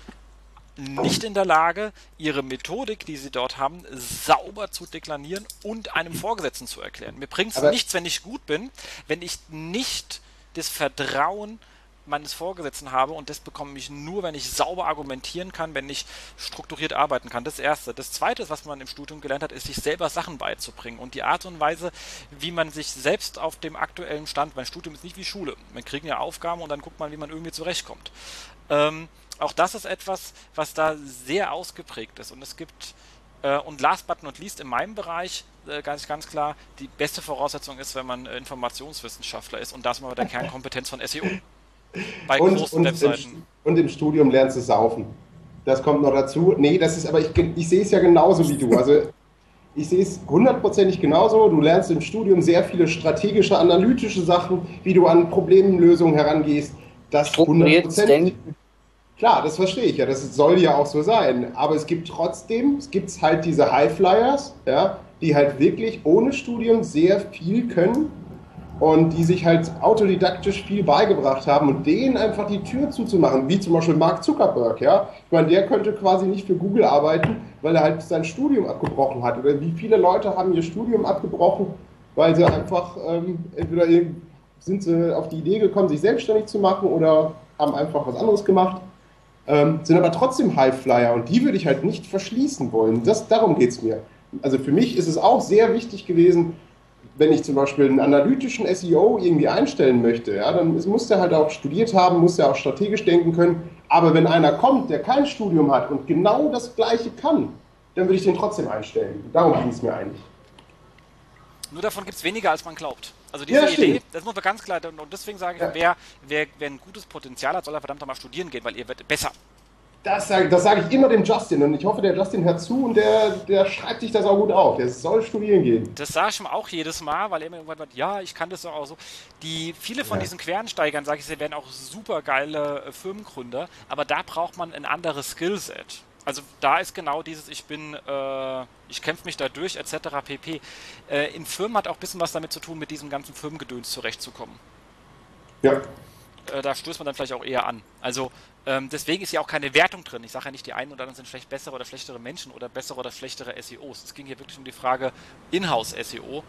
nicht in der Lage, ihre Methodik, die sie dort haben, sauber zu deklarieren und einem Vorgesetzten zu erklären. Mir bringt es nichts, wenn ich gut bin, wenn ich nicht das Vertrauen meines Vorgesetzten habe und das bekomme ich nur, wenn ich sauber argumentieren kann, wenn ich strukturiert arbeiten kann. Das Erste. Das Zweite, was man im Studium gelernt hat, ist, sich selber Sachen beizubringen und die Art und Weise, wie man sich selbst auf dem aktuellen Stand, mein Studium ist nicht wie Schule. Man kriegt ja Aufgaben und dann guckt man, wie man irgendwie zurechtkommt. Ähm, auch das ist etwas, was da sehr ausgeprägt ist und es gibt äh, und last but not least in meinem Bereich äh, ganz, ganz klar, die beste Voraussetzung ist, wenn man Informationswissenschaftler ist und das mal bei der Kernkompetenz von SEO. Bei und, großen und Webseiten. Im, und im Studium lernst du saufen. Das kommt noch dazu. Nee, das ist aber, ich, ich sehe es ja genauso wie du. Also ich sehe es hundertprozentig genauso. Du lernst im Studium sehr viele strategische, analytische Sachen, wie du an Problemlösungen herangehst. Das hundertprozentig. Klar, das verstehe ich ja. Das soll ja auch so sein. Aber es gibt trotzdem, es gibt halt diese Highflyers, ja, die halt wirklich ohne Studium sehr viel können und die sich halt autodidaktisch viel beigebracht haben und denen einfach die Tür zuzumachen, wie zum Beispiel Mark Zuckerberg, ja. Ich meine, der könnte quasi nicht für Google arbeiten, weil er halt sein Studium abgebrochen hat. Oder wie viele Leute haben ihr Studium abgebrochen, weil sie einfach ähm, entweder sind sie auf die Idee gekommen, sich selbstständig zu machen oder haben einfach was anderes gemacht, ähm, sind aber trotzdem Highflyer und die würde ich halt nicht verschließen wollen. Das, darum geht es mir. Also für mich ist es auch sehr wichtig gewesen, wenn ich zum Beispiel einen analytischen SEO irgendwie einstellen möchte, ja, dann muss der halt auch studiert haben, muss der auch strategisch denken können. Aber wenn einer kommt, der kein Studium hat und genau das Gleiche kann, dann würde ich den trotzdem einstellen. Darum ging es mir eigentlich. Nur davon gibt es weniger, als man glaubt. Also diese ja, Idee, das muss man ganz klar, und deswegen sage ich, ja. wer, wer, wer ein gutes Potenzial hat, soll er verdammt mal studieren gehen, weil ihr werdet besser. Das sage das sag ich immer dem Justin und ich hoffe, der Justin hört zu und der, der schreibt sich das auch gut auf. Der soll studieren gehen. Das sage ich ihm auch jedes Mal, weil er immer irgendwann sagt, ja, ich kann das doch auch so. Die, viele von ja. diesen Querensteigern, sage ich, sie werden auch super geile äh, Firmengründer, aber da braucht man ein anderes Skillset. Also da ist genau dieses, ich bin, äh, ich kämpfe mich da durch, etc. pp. Äh, in Firmen hat auch ein bisschen was damit zu tun, mit diesem ganzen Firmengedöns zurechtzukommen. Ja. Äh, da stößt man dann vielleicht auch eher an. Also ähm, deswegen ist ja auch keine Wertung drin. Ich sage ja nicht, die einen oder anderen sind vielleicht bessere oder schlechtere Menschen oder bessere oder schlechtere SEOs. Es ging hier wirklich um die Frage Inhouse-SEO.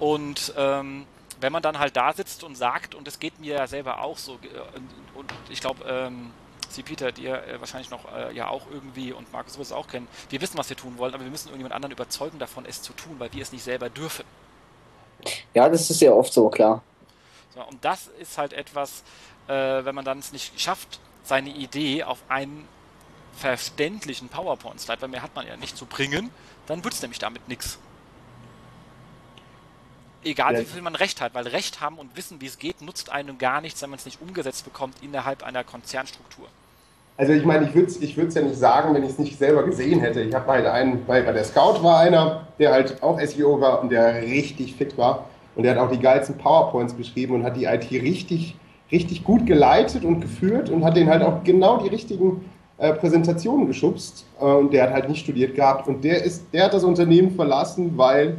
Und ähm, wenn man dann halt da sitzt und sagt, und es geht mir ja selber auch so, äh, und ich glaube, ähm, Sie, Peter, die ihr äh, wahrscheinlich noch äh, ja auch irgendwie und Markus wird es auch kennen, wir wissen, was wir tun wollen, aber wir müssen irgendjemand anderen überzeugen davon, es zu tun, weil wir es nicht selber dürfen. Ja, das ist ja oft so, klar. So, und das ist halt etwas, äh, wenn man dann es nicht schafft, seine Idee auf einen verständlichen PowerPoint-Slide, weil mehr hat man ja nicht zu bringen, dann wird es nämlich damit nichts. Egal ja. wie viel man Recht hat, weil Recht haben und wissen, wie es geht, nutzt einem gar nichts, wenn man es nicht umgesetzt bekommt innerhalb einer Konzernstruktur. Also ich meine, ich würde es ich ja nicht sagen, wenn ich es nicht selber gesehen hätte. Ich habe halt einen, bei, bei der Scout war einer, der halt auch SEO war und der richtig fit war. Und der hat auch die geilsten PowerPoints beschrieben und hat die IT richtig, richtig gut geleitet und geführt und hat den halt auch genau die richtigen äh, Präsentationen geschubst. Äh, und der hat halt nicht studiert gehabt. Und der ist, der hat das Unternehmen verlassen, weil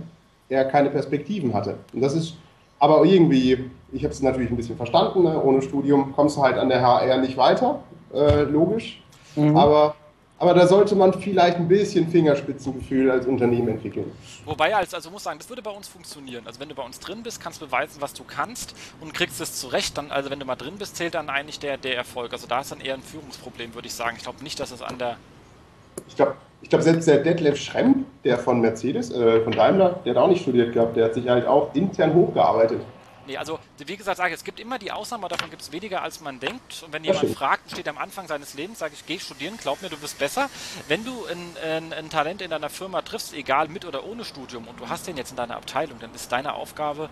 er keine Perspektiven hatte. Und das ist aber irgendwie, ich habe es natürlich ein bisschen verstanden, ne? ohne Studium kommst du halt an der HR nicht weiter, äh, logisch. Mhm. Aber, aber da sollte man vielleicht ein bisschen Fingerspitzengefühl als Unternehmen entwickeln. Wobei, als, also muss sagen, das würde bei uns funktionieren. Also wenn du bei uns drin bist, kannst du beweisen, was du kannst und kriegst es zurecht. Dann, also wenn du mal drin bist, zählt dann eigentlich der, der Erfolg. Also da ist dann eher ein Führungsproblem, würde ich sagen. Ich glaube nicht, dass es an der ich glaube, ich glaube, selbst der Detlef Schremp, der von Mercedes, äh, von Daimler, der hat auch nicht studiert gehabt, der hat sich halt auch intern hochgearbeitet. Nee, also wie gesagt, sage ich, es gibt immer die Ausnahme, davon gibt es weniger als man denkt. Und wenn jemand fragt, steht am Anfang seines Lebens, sage ich, geh studieren, glaub mir, du wirst besser. Wenn du ein, ein, ein, Talent in deiner Firma triffst, egal mit oder ohne Studium, und du hast den jetzt in deiner Abteilung, dann ist deine Aufgabe,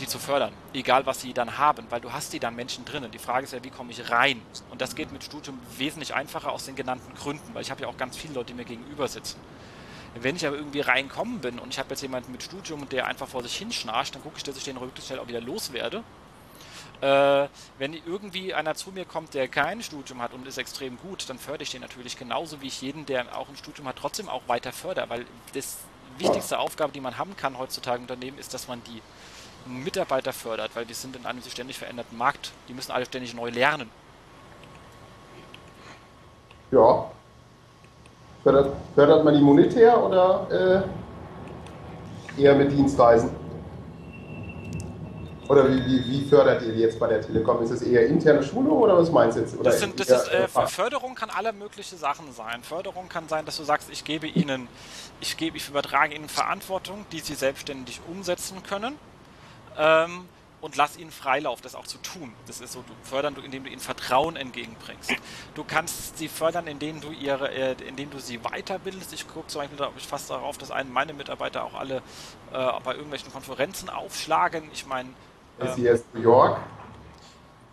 die zu fördern, egal was sie dann haben, weil du hast die dann Menschen drinnen. Die Frage ist ja, wie komme ich rein? Und das geht mit Studium wesentlich einfacher aus den genannten Gründen, weil ich habe ja auch ganz viele Leute, die mir gegenüber sitzen. Wenn ich aber irgendwie reinkommen bin und ich habe jetzt jemanden mit Studium, der einfach vor sich hinschnarcht, dann gucke ich, dass ich den möglichst schnell auch wieder loswerde. Äh, wenn irgendwie einer zu mir kommt, der kein Studium hat und ist extrem gut, dann fördere ich den natürlich genauso wie ich jeden, der auch ein Studium hat, trotzdem auch weiter fördere, weil das wichtigste Aufgabe, die man haben kann heutzutage im Unternehmen, ist, dass man die Mitarbeiter fördert, weil die sind in einem sich ständig veränderten Markt. Die müssen alle ständig neu lernen. Ja. Fördert, fördert man die monetär oder äh, eher mit Dienstreisen? Oder wie, wie, wie, fördert ihr die jetzt bei der Telekom? Ist es eher interne Schulung oder was meinst du jetzt? das, sind, das ist, äh, Förderung kann alle möglichen Sachen sein. Förderung kann sein, dass du sagst, ich gebe ihnen, ich gebe, ich übertrage ihnen Verantwortung, die sie selbstständig umsetzen können ähm, und lass ihnen Freilauf, das auch zu tun. Das ist so, du fördern, indem du ihnen Vertrauen entgegenbringst. Du kannst sie fördern, indem du ihre, äh, indem du sie weiterbildest. Ich gucke zum Beispiel ich fast darauf, dass einen meine Mitarbeiter auch alle äh, bei irgendwelchen Konferenzen aufschlagen. Ich meine. Ähm, ist New York?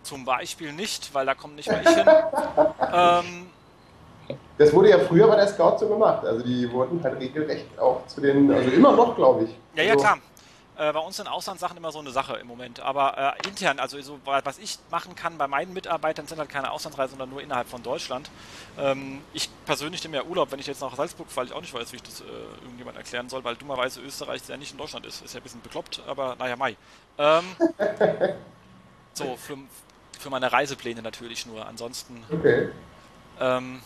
Zum Beispiel nicht, weil da kommt nicht mal ich hin. [laughs] ähm, das wurde ja früher bei der Scout so gemacht. Also die wurden halt regelrecht auch zu den, also immer noch, glaube ich. Ja, ja, also, klar. Äh, bei uns sind Auslandssachen immer so eine Sache im Moment. Aber äh, intern, also so, was ich machen kann bei meinen Mitarbeitern, sind halt keine Auslandsreisen, sondern nur innerhalb von Deutschland. Ähm, ich persönlich nehme ja Urlaub, wenn ich jetzt nach Salzburg fahre, ich auch nicht weiß, wie ich das äh, irgendjemand erklären soll, weil dummerweise Österreich ja nicht in Deutschland ist. Ist ja ein bisschen bekloppt, aber naja, Mai. Ähm, [laughs] so, für, für meine Reisepläne natürlich nur. Ansonsten. Okay. Ähm,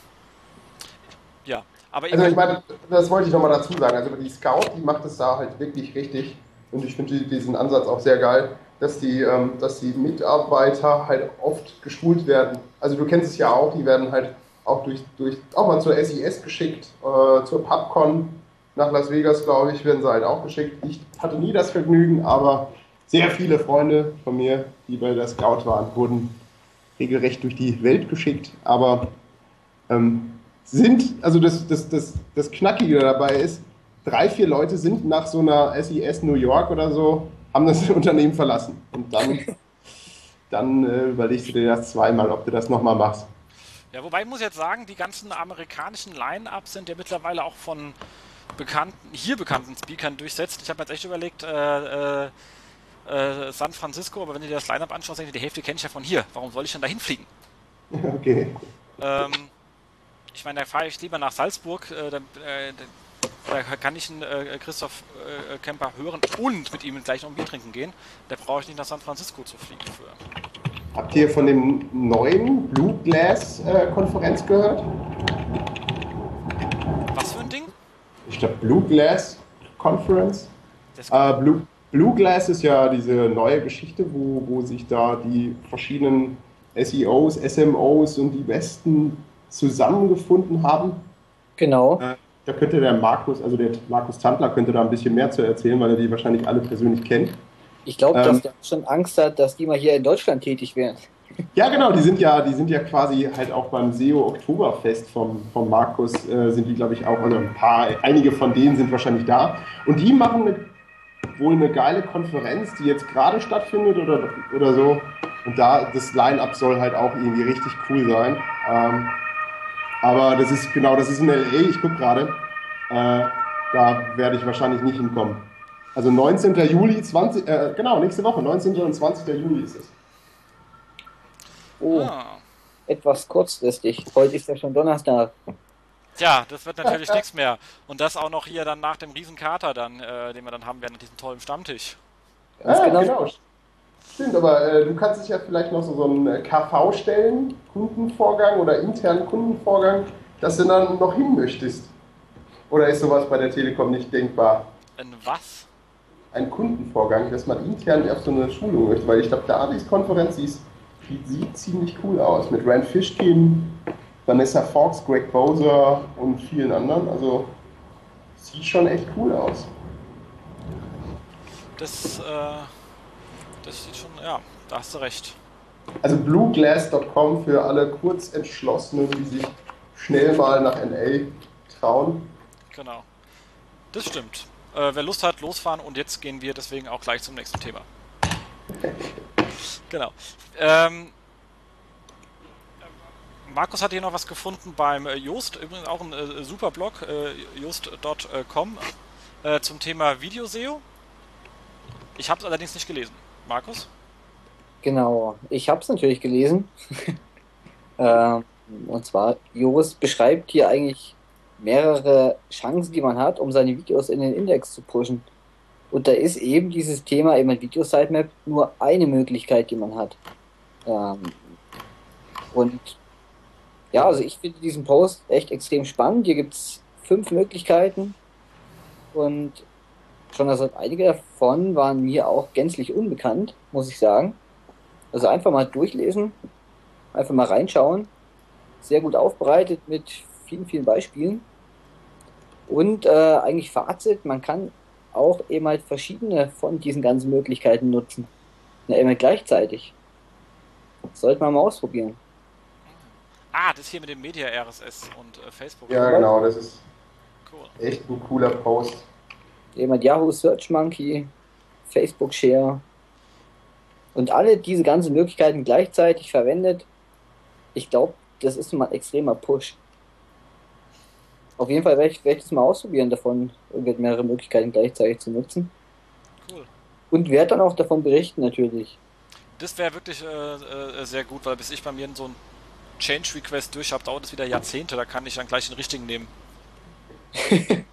ja, aber also ich meine, das wollte ich nochmal dazu sagen. Also die Scout, die macht es da halt wirklich richtig. Und ich finde diesen Ansatz auch sehr geil, dass die, ähm, dass die Mitarbeiter halt oft geschult werden. Also du kennst es ja auch, die werden halt auch durch, durch auch mal zur SIS geschickt, äh, zur PubCon nach Las Vegas, glaube ich, werden sie halt auch geschickt. Ich hatte nie das Vergnügen, aber sehr viele Freunde von mir, die bei der Scout waren, wurden regelrecht durch die Welt geschickt. Aber ähm, sind, also das, das, das, das Knackige dabei ist, drei, vier Leute sind nach so einer SES New York oder so, haben das [laughs] Unternehmen verlassen. Und dann, [laughs] dann äh, überlegst du dir das zweimal, ob du das nochmal machst. Ja, wobei ich muss jetzt sagen, die ganzen amerikanischen Line-Ups sind ja mittlerweile auch von bekannten, hier bekannten Speakern durchsetzt. Ich habe jetzt echt überlegt, äh, äh, äh, San Francisco, aber wenn du dir das Line-Up anschaust, denkst du, die Hälfte kenne ich ja von hier. Warum soll ich denn da hinfliegen? [laughs] Okay. Ähm, ich meine, da fahre ich lieber nach Salzburg, äh, da, äh, da kann ich einen äh, Christoph äh, Kemper hören und mit ihm gleich noch ein Bier trinken gehen. Da brauche ich nicht nach San Francisco zu fliegen für. Habt ihr von dem neuen Blue Glass äh, Konferenz gehört? Was für ein Ding? Ich glaube Blue Glass Conference. Äh, Blue, Blue Glass ist ja diese neue Geschichte, wo, wo sich da die verschiedenen SEOs, SMOs und die Besten zusammengefunden haben. Genau. Da könnte der Markus, also der Markus Tandler könnte da ein bisschen mehr zu erzählen, weil er die wahrscheinlich alle persönlich kennt. Ich glaube, Ähm. dass der schon Angst hat, dass die mal hier in Deutschland tätig werden. Ja, genau, die sind ja, die sind ja quasi halt auch beim SEO Oktoberfest vom, vom Markus, äh, sind die, glaube ich, auch, also ein paar, einige von denen sind wahrscheinlich da. Und die machen eine, wohl eine geile Konferenz, die jetzt gerade stattfindet oder, oder so. Und da, das Line-Up soll halt auch irgendwie richtig cool sein. Ähm, aber das ist, genau, das ist in L.A., ich gucke gerade. Äh, da werde ich wahrscheinlich nicht hinkommen. Also 19. Juli, 20, äh, genau, nächste Woche, 19. und 20. Juli ist es. Oh, Ah. etwas kurzfristig. Heute ist ja schon Donnerstag. Tja, das wird natürlich nichts mehr. Und das auch noch hier dann nach dem Riesenkater dann, äh, den wir dann haben werden, an diesem tollen Stammtisch. Ganz Ah, genau. Stimmt, aber äh, du kannst dich ja vielleicht noch so, so einen äh, KV stellen, Kundenvorgang oder internen Kundenvorgang, dass du dann noch hin möchtest. Oder ist sowas bei der Telekom nicht denkbar? In was? Ein Kundenvorgang, dass man intern auf so eine Schulung möchte, weil ich glaube, da die Konferenz, die, ist, die sieht ziemlich cool aus. Mit Rand Fishkin, Vanessa Fox, Greg Bowser und vielen anderen. Also sieht schon echt cool aus. Das, äh, das sieht schon, ja, da hast du recht. Also blueglass.com für alle Kurzentschlossenen, die sich schnell mal nach NA trauen. Genau. Das stimmt. Äh, wer Lust hat, losfahren und jetzt gehen wir deswegen auch gleich zum nächsten Thema. [laughs] genau. Ähm, Markus hat hier noch was gefunden beim äh, Joost, übrigens auch ein äh, super Blog, äh, joost.com, äh, zum Thema Videoseo. Ich habe es allerdings nicht gelesen. Markus? Genau. Ich habe es natürlich gelesen. [laughs] ähm, und zwar, Joris beschreibt hier eigentlich mehrere Chancen, die man hat, um seine Videos in den Index zu pushen. Und da ist eben dieses Thema, eben ein Video-Sitemap, nur eine Möglichkeit, die man hat. Ähm, und ja, also ich finde diesen Post echt extrem spannend. Hier gibt es fünf Möglichkeiten und schon also einige davon waren mir auch gänzlich unbekannt, muss ich sagen. Also einfach mal durchlesen, einfach mal reinschauen. Sehr gut aufbereitet mit vielen, vielen Beispielen. Und äh, eigentlich Fazit, man kann auch eben halt verschiedene von diesen ganzen Möglichkeiten nutzen. Na, immer gleichzeitig. Sollte man mal ausprobieren. Ah, das hier mit dem Media RSS und äh, Facebook. Ja, genau, das ist Cool. echt ein cooler Post. Jemand Yahoo Search Monkey, Facebook Share und alle diese ganzen Möglichkeiten gleichzeitig verwendet. Ich glaube, das ist mal ein extremer Push. Auf jeden Fall werde ich, werd ich das mal ausprobieren, davon irgendwie mehrere Möglichkeiten gleichzeitig zu nutzen. Cool. Und werde dann auch davon berichten, natürlich. Das wäre wirklich äh, äh, sehr gut, weil bis ich bei mir so ein Change Request durch habe, dauert es wieder Jahrzehnte, da kann ich dann gleich den richtigen nehmen. [laughs]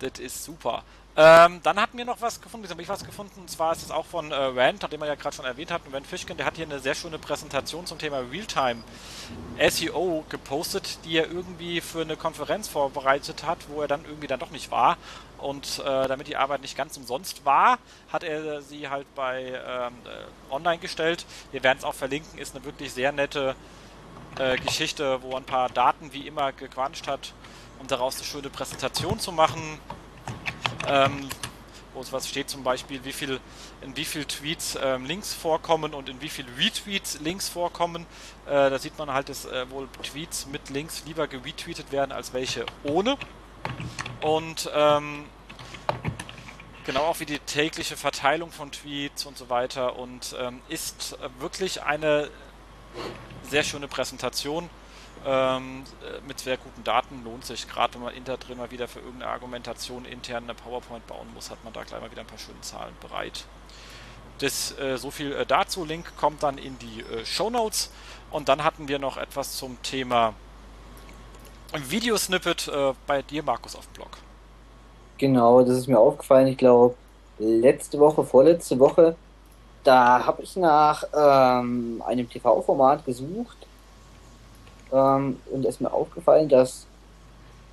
das ist super. Ähm, dann hatten wir noch was gefunden, habe ich was gefunden, und zwar ist es auch von äh, Rand, den wir ja gerade schon erwähnt hatten, Rand Fishkin, der hat hier eine sehr schöne Präsentation zum Thema Realtime SEO gepostet, die er irgendwie für eine Konferenz vorbereitet hat, wo er dann irgendwie dann doch nicht war. Und äh, damit die Arbeit nicht ganz umsonst war, hat er sie halt bei ähm, äh, online gestellt. Wir werden es auch verlinken, ist eine wirklich sehr nette äh, Geschichte, wo er ein paar Daten wie immer gequatscht hat, um daraus eine schöne Präsentation zu machen. Ähm, wo es was steht zum Beispiel, wie viel, in wie viel Tweets ähm, Links vorkommen und in wie viel Retweets Links vorkommen. Äh, da sieht man halt, dass äh, wohl Tweets mit Links lieber geretweetet werden als welche ohne. Und ähm, genau auch wie die tägliche Verteilung von Tweets und so weiter. Und ähm, ist äh, wirklich eine sehr schöne Präsentation ähm, äh, mit sehr guten Daten. Lohnt sich, gerade wenn man intern drin mal wieder für irgendeine Argumentation intern eine PowerPoint bauen muss, hat man da gleich mal wieder ein paar schöne Zahlen bereit. Das, äh, so viel äh, dazu. Link kommt dann in die äh, Show Notes. Und dann hatten wir noch etwas zum Thema Videosnippet äh, bei dir, Markus, auf Blog. Genau, das ist mir aufgefallen, ich glaube, letzte Woche, vorletzte Woche, da habe ich nach ähm, einem TV-Format gesucht ähm, und es ist mir aufgefallen, dass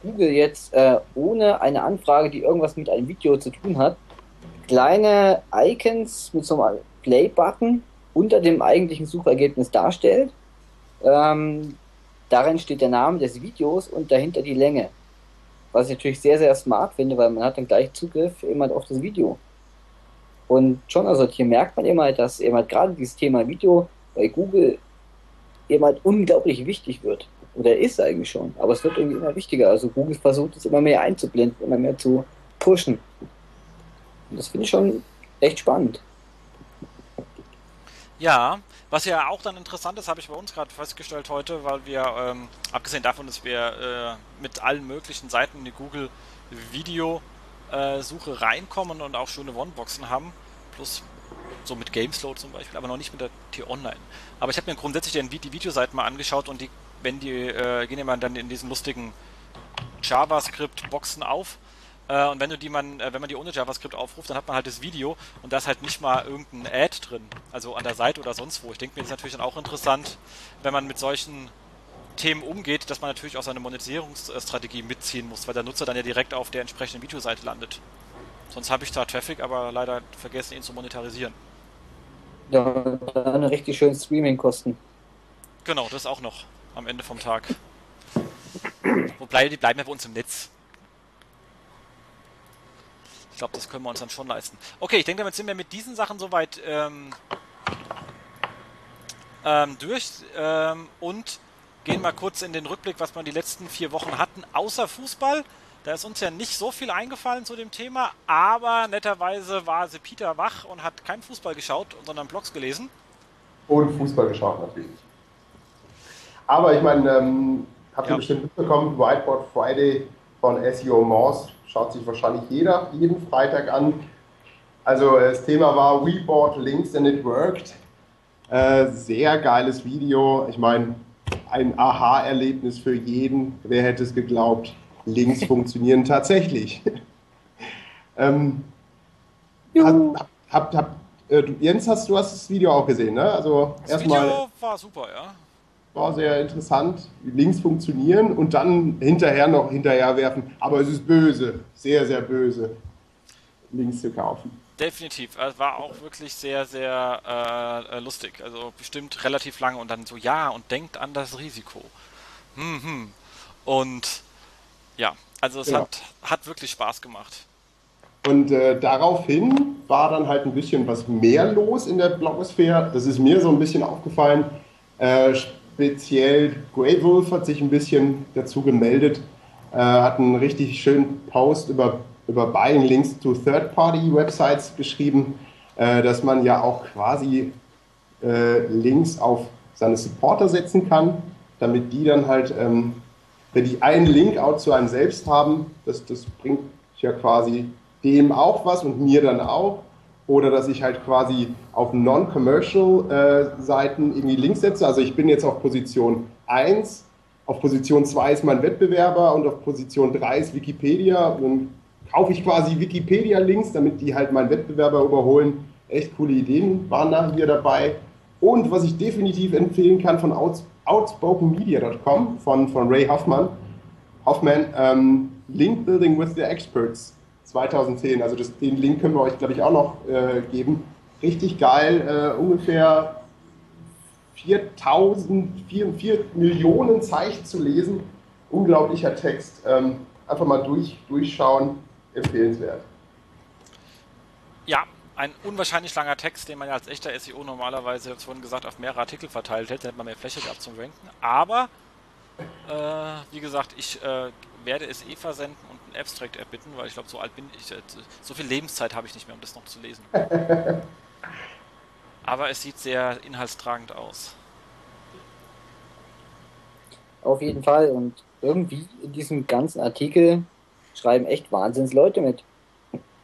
Google jetzt äh, ohne eine Anfrage, die irgendwas mit einem Video zu tun hat, kleine Icons mit so einem Play-Button unter dem eigentlichen Suchergebnis darstellt. Ähm, darin steht der Name des Videos und dahinter die Länge. Was ich natürlich sehr, sehr smart finde, weil man hat dann gleich Zugriff immer auf das Video. Und schon, also hier merkt man immer, dass eben halt gerade dieses Thema Video bei Google eben halt unglaublich wichtig wird. Oder ist eigentlich schon. Aber es wird irgendwie immer wichtiger. Also Google versucht es immer mehr einzublenden, immer mehr zu pushen. Und das finde ich schon echt spannend. Ja, was ja auch dann interessant ist, habe ich bei uns gerade festgestellt heute, weil wir, ähm, abgesehen davon, dass wir äh, mit allen möglichen Seiten in die Google Video äh, reinkommen und auch schöne One-Boxen haben, plus so mit Gamesload zum Beispiel, aber noch nicht mit der T-Online. Aber ich habe mir grundsätzlich die, die Videoseiten mal angeschaut und die, wenn die, äh, gehen immer dann in diesen lustigen JavaScript-Boxen auf äh, und wenn du die man, äh, wenn man die ohne JavaScript aufruft, dann hat man halt das Video und da ist halt nicht mal irgendein Ad drin, also an der Seite oder sonst wo. Ich denke mir, das ist natürlich dann auch interessant, wenn man mit solchen Themen umgeht, dass man natürlich auch seine Monetisierungsstrategie mitziehen muss, weil der Nutzer dann ja direkt auf der entsprechenden Videoseite landet. Sonst habe ich zwar Traffic, aber leider vergessen, ihn zu monetarisieren. Ja, dann richtig schön Streaming-Kosten. Genau, das auch noch am Ende vom Tag. Wobei, die bleiben ja bei uns im Netz glaube, das können wir uns dann schon leisten. Okay, ich denke, damit sind wir mit diesen Sachen soweit ähm, ähm, durch ähm, und gehen mal kurz in den Rückblick, was wir die letzten vier Wochen hatten, außer Fußball. Da ist uns ja nicht so viel eingefallen zu dem Thema, aber netterweise war sie Peter wach und hat kein Fußball geschaut, sondern Blogs gelesen. Und Fußball geschaut natürlich. Aber ich meine, ähm, habt ihr ja. bestimmt mitbekommen, Whiteboard Friday von SEO Morse schaut sich wahrscheinlich jeder jeden Freitag an. Also das Thema war We bought links and it worked. Äh, sehr geiles Video. Ich meine, ein Aha-Erlebnis für jeden. Wer hätte es geglaubt? Links [laughs] funktionieren tatsächlich. [laughs] ähm, hat, hab, hab, äh, Jens, hast du hast das Video auch gesehen, ne? Also das Video war super, ja war sehr interessant. Links funktionieren und dann hinterher noch hinterher werfen. Aber es ist böse, sehr, sehr böse, links zu kaufen. Definitiv. Es war auch wirklich sehr, sehr äh, lustig. Also bestimmt relativ lange und dann so, ja, und denkt an das Risiko. Hm, hm. Und ja, also es ja. Hat, hat wirklich Spaß gemacht. Und äh, daraufhin war dann halt ein bisschen was mehr los in der Blogosphäre. Das ist mir so ein bisschen aufgefallen. Äh, speziell Grey Wolf hat sich ein bisschen dazu gemeldet, äh, hat einen richtig schönen Post über, über Buying Links to Third-Party-Websites geschrieben, äh, dass man ja auch quasi äh, Links auf seine Supporter setzen kann, damit die dann halt, ähm, wenn die einen Link auch zu einem selbst haben, das, das bringt ja quasi dem auch was und mir dann auch oder dass ich halt quasi auf Non-Commercial-Seiten äh, irgendwie Links setze. Also ich bin jetzt auf Position 1, auf Position 2 ist mein Wettbewerber und auf Position 3 ist Wikipedia. Dann kaufe ich quasi Wikipedia-Links, damit die halt meinen Wettbewerber überholen. Echt coole Ideen waren da hier dabei. Und was ich definitiv empfehlen kann von outspokenmedia.com von, von Ray Hoffman, Hoffman, ähm, Link Building with the Experts 2010. Also das, den Link können wir euch, glaube ich, auch noch äh, geben. Richtig geil, äh, ungefähr 4000, 4, 4 Millionen Zeichen zu lesen. Unglaublicher Text. Ähm, einfach mal durch, durchschauen, empfehlenswert. Ein unwahrscheinlich langer Text, den man ja als echter SEO normalerweise, ich habe vorhin gesagt, auf mehrere Artikel verteilt hätte, hätte man mehr Fläche gehabt zum Ranken. Aber, äh, wie gesagt, ich äh, werde es eh versenden und ein Abstract erbitten, weil ich glaube, so alt bin ich, äh, so viel Lebenszeit habe ich nicht mehr, um das noch zu lesen. [laughs] Aber es sieht sehr inhaltstragend aus. Auf jeden Fall. Und irgendwie in diesem ganzen Artikel schreiben echt Wahnsinns Leute mit.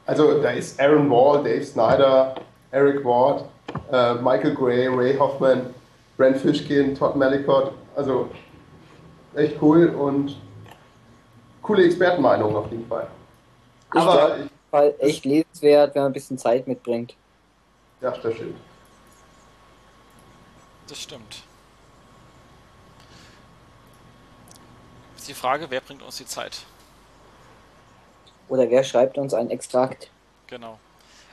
Also da ist Aaron Wall, Dave Snyder, Eric Ward, äh, Michael Gray, Ray Hoffman, Brent Fishkin, Todd Malicott. Also echt cool und coole Expertenmeinung auf jeden Fall. Ich Aber ich, Fall echt lesenswert, wenn man ein bisschen Zeit mitbringt. Ja, das stimmt. Das stimmt. Ist die Frage, wer bringt uns die Zeit? Oder wer schreibt uns einen Extrakt? Genau.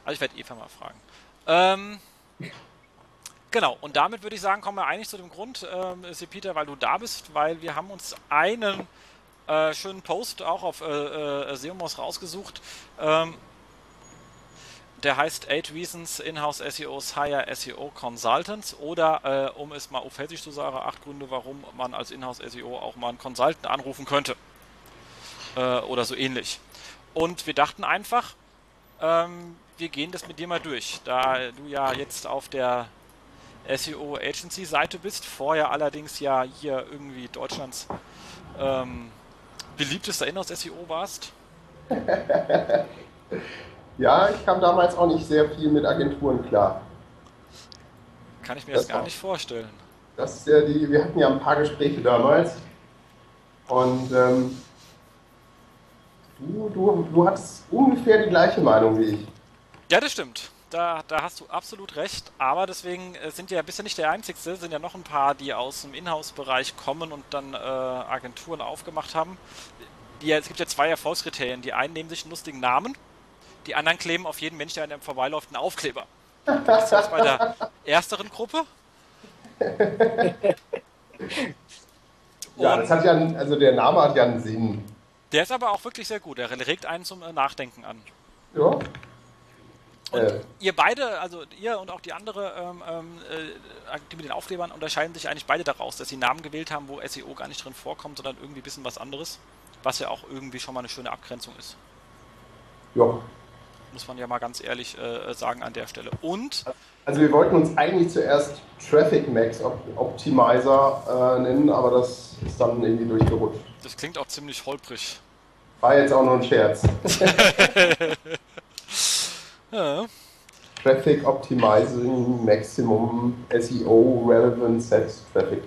Also ich werde Eva mal fragen. Ähm, Genau, und damit würde ich sagen, kommen wir eigentlich zu dem Grund, ähm, Peter, weil du da bist, weil wir haben uns einen äh, schönen Post auch auf äh, äh, Seomos rausgesucht. Ähm, der heißt 8 Reasons In-House SEOs Hire SEO Consultants oder, äh, um es mal auf Hessisch zu sagen, 8 Gründe, warum man als Inhouse SEO auch mal einen Consultant anrufen könnte. Äh, oder so ähnlich. Und wir dachten einfach, ähm, wir gehen das mit dir mal durch. Da du ja jetzt auf der SEO Agency Seite bist, vorher allerdings ja hier irgendwie Deutschlands ähm, beliebtester Inhouse SEO warst. [laughs] Ja, ich kam damals auch nicht sehr viel mit Agenturen klar. Kann ich mir das, das gar nicht vorstellen. Das ist ja die, wir hatten ja ein paar Gespräche damals und ähm, du, du, du hattest ungefähr die gleiche Meinung wie ich. Ja, das stimmt. Da, da hast du absolut recht. Aber deswegen äh, sind ja bist ja nicht der Einzige, sind ja noch ein paar, die aus dem Inhouse-Bereich kommen und dann äh, Agenturen aufgemacht haben. Die, es gibt ja zwei Erfolgskriterien. Die einen nehmen sich einen lustigen Namen die anderen kleben auf jeden Mensch, der an dem vorbeiläuft, einen Aufkleber. Das ist bei der [laughs] ersteren Gruppe. ja, das hat ja, also der Name hat ja einen Sinn. Der ist aber auch wirklich sehr gut. Er regt einen zum äh, Nachdenken an. Ja. Und äh. ihr beide, also ihr und auch die andere, ähm, ähm äh, die mit den Aufklebern, unterscheiden sich eigentlich beide daraus, dass sie Namen gewählt haben, wo SEO gar nicht drin vorkommt, sondern irgendwie ein bisschen was anderes, was ja auch irgendwie schon mal eine schöne Abgrenzung ist. Ja, muss man ja mal ganz ehrlich äh, sagen an der Stelle. Und. Also wir wollten uns eigentlich zuerst Traffic Max Optimizer äh, nennen, aber das ist dann irgendwie durchgerutscht. Das klingt auch ziemlich holprig. War jetzt auch nur ein Scherz. [laughs] ja. Traffic Optimizing Maximum SEO Relevant Set Traffic.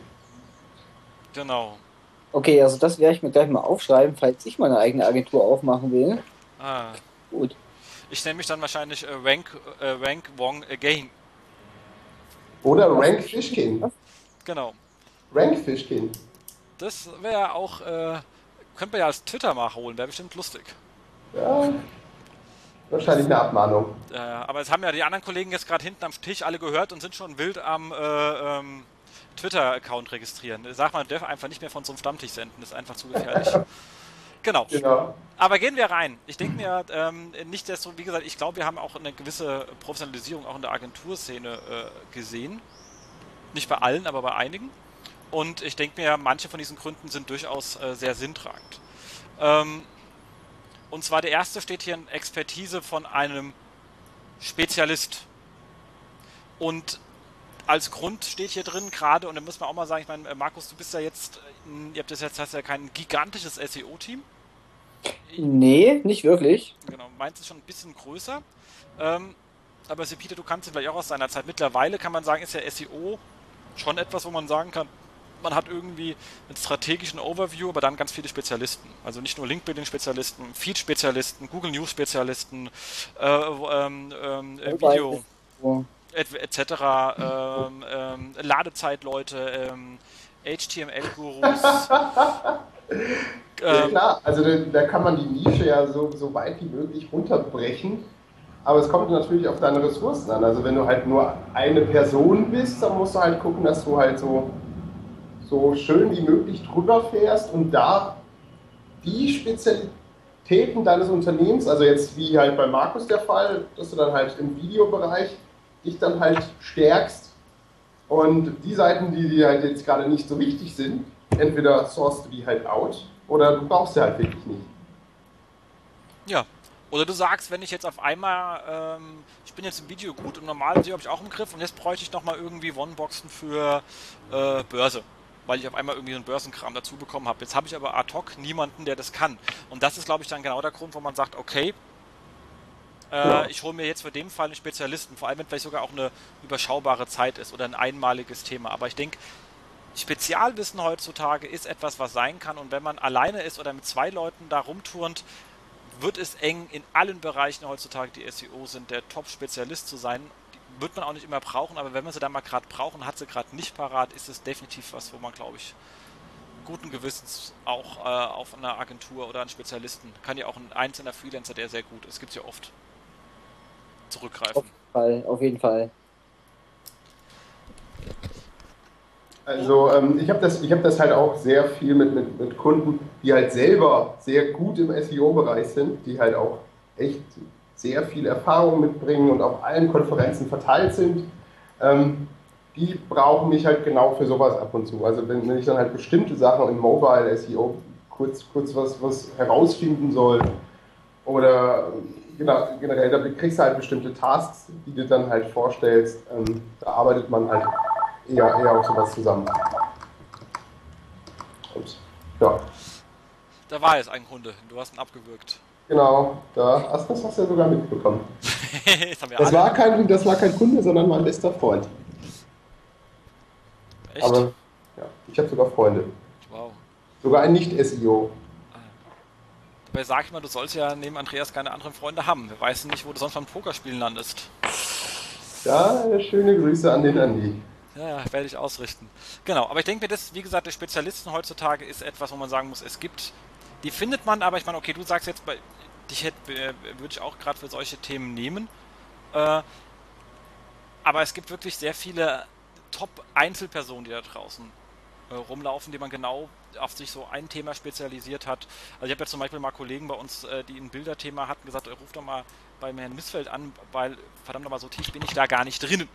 Genau. Okay, also das werde ich mir gleich mal aufschreiben, falls ich meine eigene Agentur aufmachen will. Ah. Gut. Ich nenne mich dann wahrscheinlich äh, Rank, äh, Rank Wong Again. Oder Rank Fishkin. Genau. Rank Fishkin. Das wäre auch, äh, könnte man ja als Twitter mal holen, wäre bestimmt lustig. Ja. Wahrscheinlich eine Abmahnung. Äh, aber es haben ja die anderen Kollegen jetzt gerade hinten am Tisch alle gehört und sind schon wild am äh, ähm, Twitter-Account registrieren. Sag mal, dürfen einfach nicht mehr von so einem Stammtisch senden, das ist einfach zu gefährlich. [laughs] Genau. genau. Aber gehen wir rein. Ich denke mir, ähm, nicht desto, wie gesagt, ich glaube, wir haben auch eine gewisse Professionalisierung auch in der Agenturszene äh, gesehen. Nicht bei allen, aber bei einigen. Und ich denke mir, manche von diesen Gründen sind durchaus äh, sehr sinntragend. Ähm, und zwar der erste steht hier in Expertise von einem Spezialist. Und als Grund steht hier drin gerade, und da muss man auch mal sagen, ich meine, Markus, du bist ja jetzt, äh, ihr habt das jetzt, hast ja kein gigantisches SEO-Team. Nee, nicht wirklich. Genau, meins ist schon ein bisschen größer. Ähm, aber Peter, du kannst ihn vielleicht auch aus seiner Zeit. Mittlerweile kann man sagen, ist ja SEO schon etwas, wo man sagen kann, man hat irgendwie einen strategischen Overview, aber dann ganz viele Spezialisten. Also nicht nur Link-Building-Spezialisten, Feed-Spezialisten, Google News-Spezialisten, äh, ähm, ähm, Video, etc., et ähm, ähm, Ladezeitleute, ähm, HTML-Gurus. [laughs] Ja, ähm, klar, also da, da, kann man die Nische ja so, so weit wie möglich runterbrechen. Aber es kommt natürlich auf deine Ressourcen an. Also wenn du halt nur eine Person bist, dann musst du halt gucken, dass du halt so, so schön wie möglich drüber fährst und da die Spezialitäten deines Unternehmens, also jetzt wie halt bei Markus der Fall, dass du dann halt im Videobereich dich dann halt stärkst und die Seiten, die dir halt jetzt gerade nicht so wichtig sind, entweder sourcest du die halt out oder du brauchst sie halt wirklich nicht. Ja. Oder du sagst, wenn ich jetzt auf einmal, ähm, ich bin jetzt im Video gut und normal habe ich auch im Griff und jetzt bräuchte ich nochmal irgendwie One-Boxen für äh, Börse. Weil ich auf einmal irgendwie einen Börsenkram dazu bekommen habe. Jetzt habe ich aber ad hoc niemanden, der das kann. Und das ist, glaube ich, dann genau der Grund, wo man sagt, okay, äh, ja. ich hole mir jetzt für den Fall einen Spezialisten, vor allem wenn vielleicht sogar auch eine überschaubare Zeit ist oder ein einmaliges Thema. Aber ich denke, Spezialwissen heutzutage ist etwas, was sein kann und wenn man alleine ist oder mit zwei Leuten da rumturnt, wird es eng in allen Bereichen heutzutage, die SEO sind, der Top-Spezialist zu sein. Wird man auch nicht immer brauchen, aber wenn man sie dann mal gerade brauchen, hat sie gerade nicht parat, ist es definitiv was, wo man, glaube ich, guten Gewissens auch äh, auf einer Agentur oder einen Spezialisten, kann ja auch ein einzelner Freelancer, der sehr gut ist, gibt es ja oft, zurückgreifen. Auf jeden Fall, auf jeden Fall. Also ähm, ich habe das, hab das halt auch sehr viel mit, mit, mit Kunden, die halt selber sehr gut im SEO-Bereich sind, die halt auch echt sehr viel Erfahrung mitbringen und auf allen Konferenzen verteilt sind. Ähm, die brauchen mich halt genau für sowas ab und zu. Also wenn, wenn ich dann halt bestimmte Sachen im Mobile SEO kurz, kurz was, was herausfinden soll oder genau, generell, da kriegst du halt bestimmte Tasks, die du dann halt vorstellst. Ähm, da arbeitet man halt eher, eher auf sowas zusammen. Und, ja. Da war jetzt ein Kunde, du hast ihn abgewürgt. Genau, da, das hast du ja sogar mitbekommen. [laughs] das, das war kein, das war kein Kunde, sondern mein bester Freund. Echt? Aber ja, ich habe sogar Freunde. Wow. Sogar ein Nicht-SEO. Dabei sag ich mal, du sollst ja neben Andreas keine anderen Freunde haben. Wir wissen nicht, wo du sonst beim Pokerspielen landest. Ja, schöne Grüße an den Andi. Ja, werde ich ausrichten. Genau, aber ich denke mir, das, wie gesagt, der Spezialisten heutzutage ist etwas, wo man sagen muss, es gibt, die findet man, aber ich meine, okay, du sagst jetzt, bei, dich hätte, äh, würde ich auch gerade für solche Themen nehmen. Äh, aber es gibt wirklich sehr viele Top-Einzelpersonen, die da draußen äh, rumlaufen, die man genau auf sich so ein Thema spezialisiert hat. Also ich habe ja zum Beispiel mal Kollegen bei uns, die ein Bilderthema hatten, gesagt, ruf doch mal bei Herrn Missfeld an, weil verdammt nochmal so tief bin ich da gar nicht drin.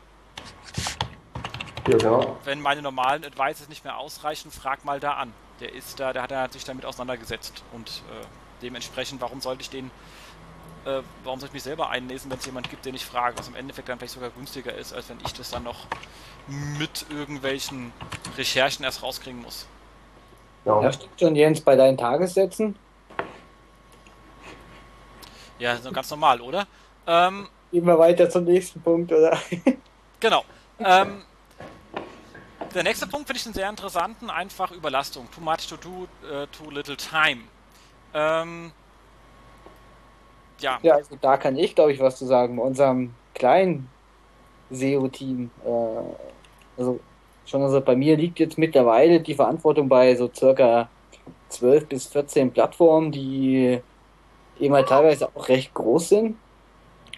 Ja, genau. Wenn meine normalen Advices nicht mehr ausreichen, frag mal da an. Der ist da, der hat sich damit auseinandergesetzt und dementsprechend, warum sollte ich den, äh, warum soll ich mich selber einlesen, wenn es jemand gibt, den ich frage, was im Endeffekt dann vielleicht sogar günstiger ist, als wenn ich das dann noch mit irgendwelchen Recherchen erst rauskriegen muss. Ja, ja stimmt schon, Jens, bei deinen Tagessätzen? Ja, so ganz normal, oder? Ähm, Gehen wir weiter zum nächsten Punkt, oder? genau. Ähm, der nächste Punkt finde ich einen sehr interessanten, einfach Überlastung. Too much to do, uh, too little time. Ähm, ja. Ja, also da kann ich, glaube ich, was zu sagen. Bei unserem kleinen SEO-Team, äh, also schon also bei mir liegt jetzt mittlerweile die Verantwortung bei so circa 12 bis 14 Plattformen, die immer teilweise auch recht groß sind.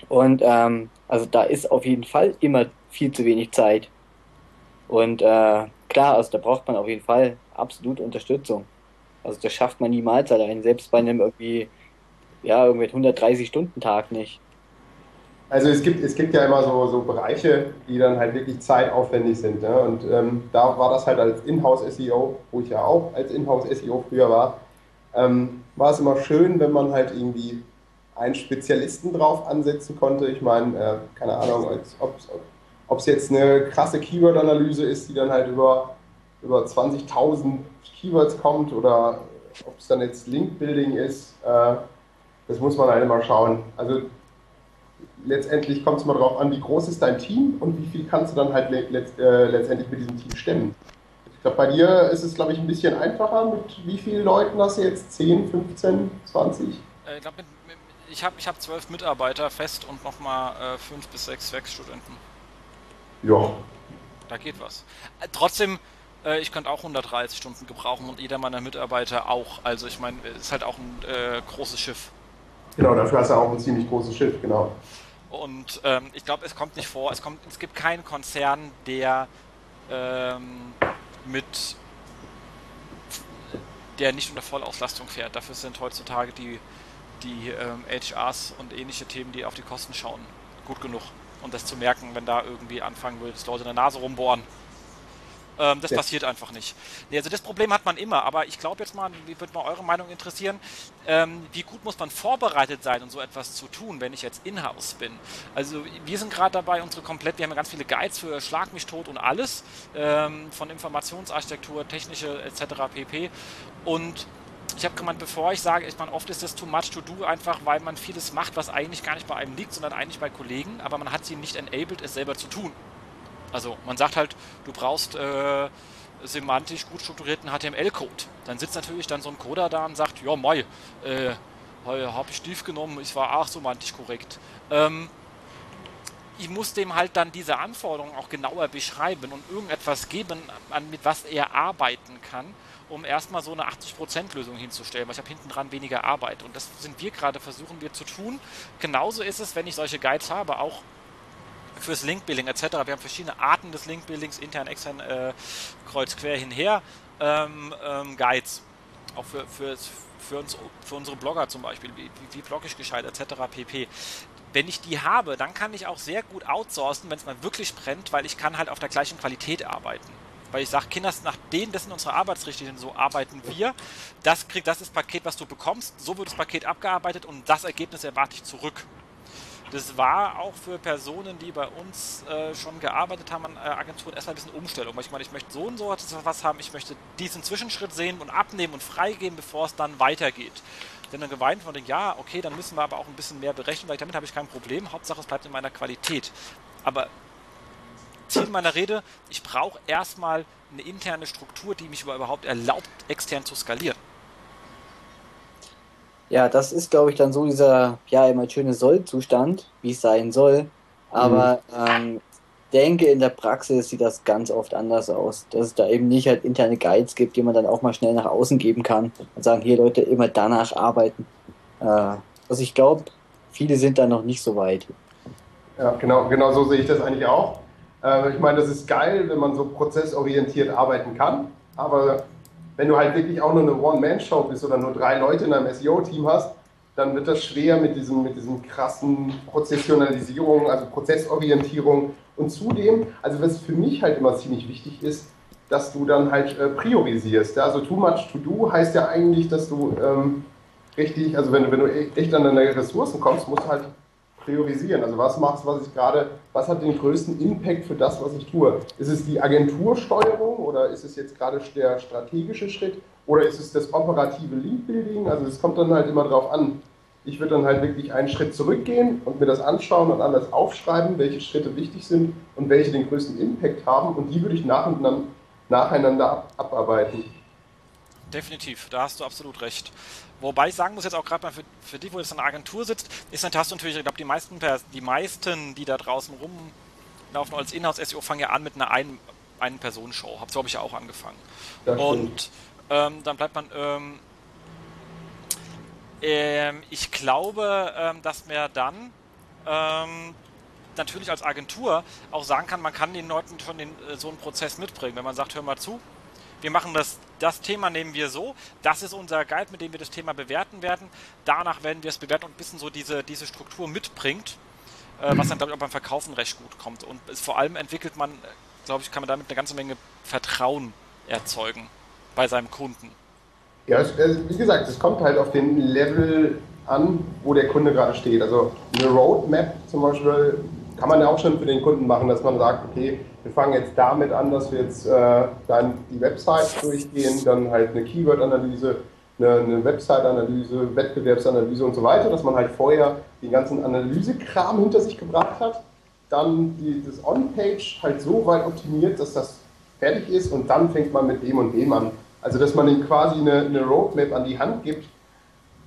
Und ähm, also da ist auf jeden Fall immer viel zu wenig Zeit. Und äh, klar, also da braucht man auf jeden Fall absolut Unterstützung. Also das schafft man niemals allein, selbst bei einem irgendwie, ja, irgendwie 130-Stunden-Tag nicht. Also es gibt, es gibt ja immer so, so Bereiche, die dann halt wirklich zeitaufwendig sind. Ne? Und ähm, da war das halt als Inhouse-SEO, wo ich ja auch als Inhouse-SEO früher war, ähm, war es immer schön, wenn man halt irgendwie einen Spezialisten drauf ansetzen konnte. Ich meine, äh, keine Ahnung, ob es jetzt eine krasse Keyword-Analyse ist, die dann halt über, über 20.000 Keywords kommt oder ob es dann jetzt Link-Building ist, äh, das muss man halt immer schauen. Also letztendlich kommt es mal darauf an, wie groß ist dein Team und wie viel kannst du dann halt let, äh, letztendlich mit diesem Team stemmen. Ich glaube, bei dir ist es, glaube ich, ein bisschen einfacher. Mit wie vielen Leuten hast du jetzt? 10, 15, 20? Äh, ich glaube, ich habe ich hab zwölf Mitarbeiter fest und nochmal äh, fünf bis sechs Werkstudenten. Ja. Da geht was. Äh, trotzdem, äh, ich könnte auch 130 Stunden gebrauchen und jeder meiner Mitarbeiter auch. Also ich meine, es ist halt auch ein äh, großes Schiff. Genau, dafür hast du auch ein ziemlich großes Schiff, genau. Und ähm, ich glaube, es kommt nicht vor, es, kommt, es gibt keinen Konzern, der ähm, mit der nicht unter Vollauslastung fährt. Dafür sind heutzutage die, die ähm, HRs und ähnliche Themen, die auf die Kosten schauen, gut genug. Und das zu merken, wenn da irgendwie anfangen dass Leute in der Nase rumbohren ähm, das ja. passiert einfach nicht. Nee, also das Problem hat man immer, aber ich glaube jetzt mal, wie würde mal eure Meinung interessieren, ähm, wie gut muss man vorbereitet sein, um so etwas zu tun, wenn ich jetzt in-house bin? Also wir sind gerade dabei, unsere komplett, wir haben ja ganz viele Guides für Schlag mich tot und alles, ähm, von Informationsarchitektur, technische etc. pp. Und ich habe gemeint, bevor ich sage, ich meine, oft ist das too much to do, einfach weil man vieles macht, was eigentlich gar nicht bei einem liegt, sondern eigentlich bei Kollegen, aber man hat sie nicht enabled, es selber zu tun. Also man sagt halt, du brauchst äh, semantisch gut strukturierten HTML-Code. Dann sitzt natürlich dann so ein Coder da und sagt, ja, mei, äh, habe ich tief genommen, ich war auch semantisch korrekt. Ähm, ich muss dem halt dann diese Anforderungen auch genauer beschreiben und irgendetwas geben, an, mit was er arbeiten kann, um erstmal so eine 80%-Lösung hinzustellen, weil ich habe hinten dran weniger Arbeit. Und das sind wir gerade, versuchen wir zu tun. Genauso ist es, wenn ich solche Guides habe, auch fürs Link-Building etc. Wir haben verschiedene Arten des Link-Buildings, intern, extern, äh, kreuz, quer, hinher. Ähm, ähm, Guides, auch für, für, für, uns, für unsere Blogger zum Beispiel, wie, wie, blogge ich gescheit etc. pp. Wenn ich die habe, dann kann ich auch sehr gut outsourcen, wenn es mal wirklich brennt, weil ich kann halt auf der gleichen Qualität arbeiten weil ich sage, Kinder, nach denen, das sind unsere Arbeitsrichtlinien, so arbeiten wir. Das kriegt, das ist das Paket, was du bekommst, so wird das Paket abgearbeitet und das Ergebnis erwarte ich zurück. Das war auch für Personen, die bei uns äh, schon gearbeitet haben an äh, Agenturen, erstmal ein bisschen Umstellung, weil ich meine, ich möchte so und so was haben, ich möchte diesen Zwischenschritt sehen und abnehmen und freigeben, bevor es dann weitergeht. Denn dann geweint von den, ja, okay, dann müssen wir aber auch ein bisschen mehr berechnen, weil damit habe ich kein Problem. Hauptsache, es bleibt in meiner Qualität. Aber Ziel meiner Rede, ich brauche erstmal eine interne Struktur, die mich überhaupt erlaubt, extern zu skalieren. Ja, das ist, glaube ich, dann so dieser, ja, immer schöne Soll-Zustand, wie es sein soll. Aber mhm. ähm, denke, in der Praxis sieht das ganz oft anders aus. Dass es da eben nicht halt interne Guides gibt, die man dann auch mal schnell nach außen geben kann und sagen, hier Leute, immer danach arbeiten. Äh, also ich glaube, viele sind da noch nicht so weit. Ja, genau, genau so sehe ich das eigentlich auch. Äh, ich meine, das ist geil, wenn man so prozessorientiert arbeiten kann, aber wenn du halt wirklich auch nur eine One-Man-Show bist oder nur drei Leute in einem SEO-Team hast, dann wird das schwer mit diesem, mit diesem krassen Prozessionalisierung, also Prozessorientierung. Und zudem, also was für mich halt immer ziemlich wichtig ist, dass du dann halt äh, priorisierst. Ja? Also too much to do heißt ja eigentlich, dass du ähm, richtig, also wenn, wenn du echt an deine Ressourcen kommst, musst du halt priorisieren. Also was machst was ich gerade, was hat den größten Impact für das, was ich tue? Ist es die Agentursteuerung oder ist es jetzt gerade der strategische Schritt oder ist es das operative Lead-Building? Also es kommt dann halt immer darauf an. Ich würde dann halt wirklich einen Schritt zurückgehen und mir das anschauen und alles aufschreiben, welche Schritte wichtig sind und welche den größten Impact haben und die würde ich nach und nach, nacheinander abarbeiten. Definitiv, da hast du absolut recht. Wobei ich sagen muss jetzt auch gerade mal für, für dich, wo jetzt in einer Agentur sitzt, ist dann hast natürlich, ich glaube, die meisten, die meisten, die da draußen rumlaufen als Inhouse-SEO, fangen ja an mit einer ein, einen Personenshow. Hab so habe ich ja auch angefangen. Und ähm, dann bleibt man. Ähm, ähm, ich glaube, ähm, dass man dann ähm, natürlich als Agentur auch sagen kann, man kann den Leuten schon den, äh, so einen Prozess mitbringen. Wenn man sagt, hör mal zu, wir machen das, das Thema nehmen wir so, das ist unser Guide, mit dem wir das Thema bewerten werden. Danach werden wir es bewerten und ein bisschen so diese, diese Struktur mitbringt, äh, was dann, glaube ich, auch beim Verkaufen recht gut kommt. Und es, vor allem entwickelt man, glaube ich, kann man damit eine ganze Menge Vertrauen erzeugen bei seinem Kunden. Ja, wie gesagt, es kommt halt auf den Level an, wo der Kunde gerade steht. Also eine Roadmap zum Beispiel kann man ja auch schon für den Kunden machen, dass man sagt, okay, wir fangen jetzt damit an, dass wir jetzt äh, dann die Website durchgehen, dann halt eine Keyword-Analyse, eine, eine Website-Analyse, Wettbewerbsanalyse und so weiter, dass man halt vorher den ganzen Analysekram hinter sich gebracht hat, dann die, das On-Page halt so weit optimiert, dass das fertig ist und dann fängt man mit dem und dem an. Also dass man ihm quasi eine, eine Roadmap an die Hand gibt,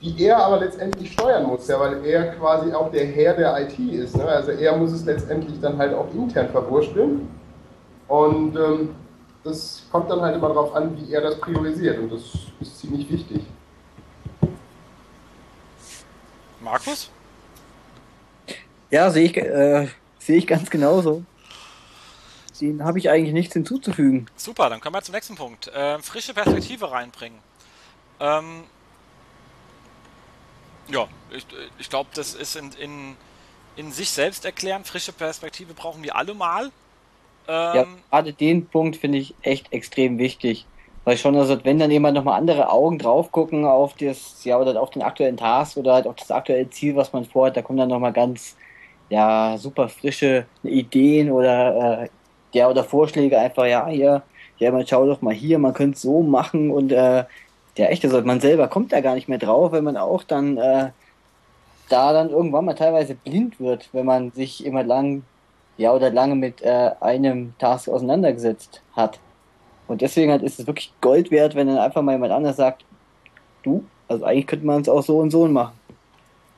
die er aber letztendlich steuern muss, ja, weil er quasi auch der Herr der IT ist. Ne? Also er muss es letztendlich dann halt auch intern verwursteln. Und ähm, das kommt dann halt immer darauf an, wie er das priorisiert. Und das ist ziemlich wichtig. Markus? Ja, sehe ich, äh, sehe ich ganz genauso. Den habe ich eigentlich nichts hinzuzufügen. Super, dann kommen wir zum nächsten Punkt. Äh, frische Perspektive reinbringen. Ähm, ja, ich, ich glaube, das ist in, in, in sich selbst erklären. Frische Perspektive brauchen wir alle mal. Ähm, ja, gerade den Punkt finde ich echt extrem wichtig. Weil schon, also wenn dann jemand nochmal andere Augen drauf gucken auf das, ja, oder auf den aktuellen Task oder halt auf das aktuelle Ziel, was man vorhat, da kommen dann nochmal ganz, ja, super frische Ideen oder, äh, ja, oder Vorschläge einfach, ja, hier, ja, man schau doch mal hier, man könnte es so machen und, äh, ja, echt, also man selber kommt da gar nicht mehr drauf, wenn man auch dann, äh, da dann irgendwann mal teilweise blind wird, wenn man sich immer lang ja oder lange mit äh, einem Task auseinandergesetzt hat. Und deswegen halt ist es wirklich Gold wert, wenn dann einfach mal jemand anders sagt, du, also eigentlich könnte man es auch so und so machen.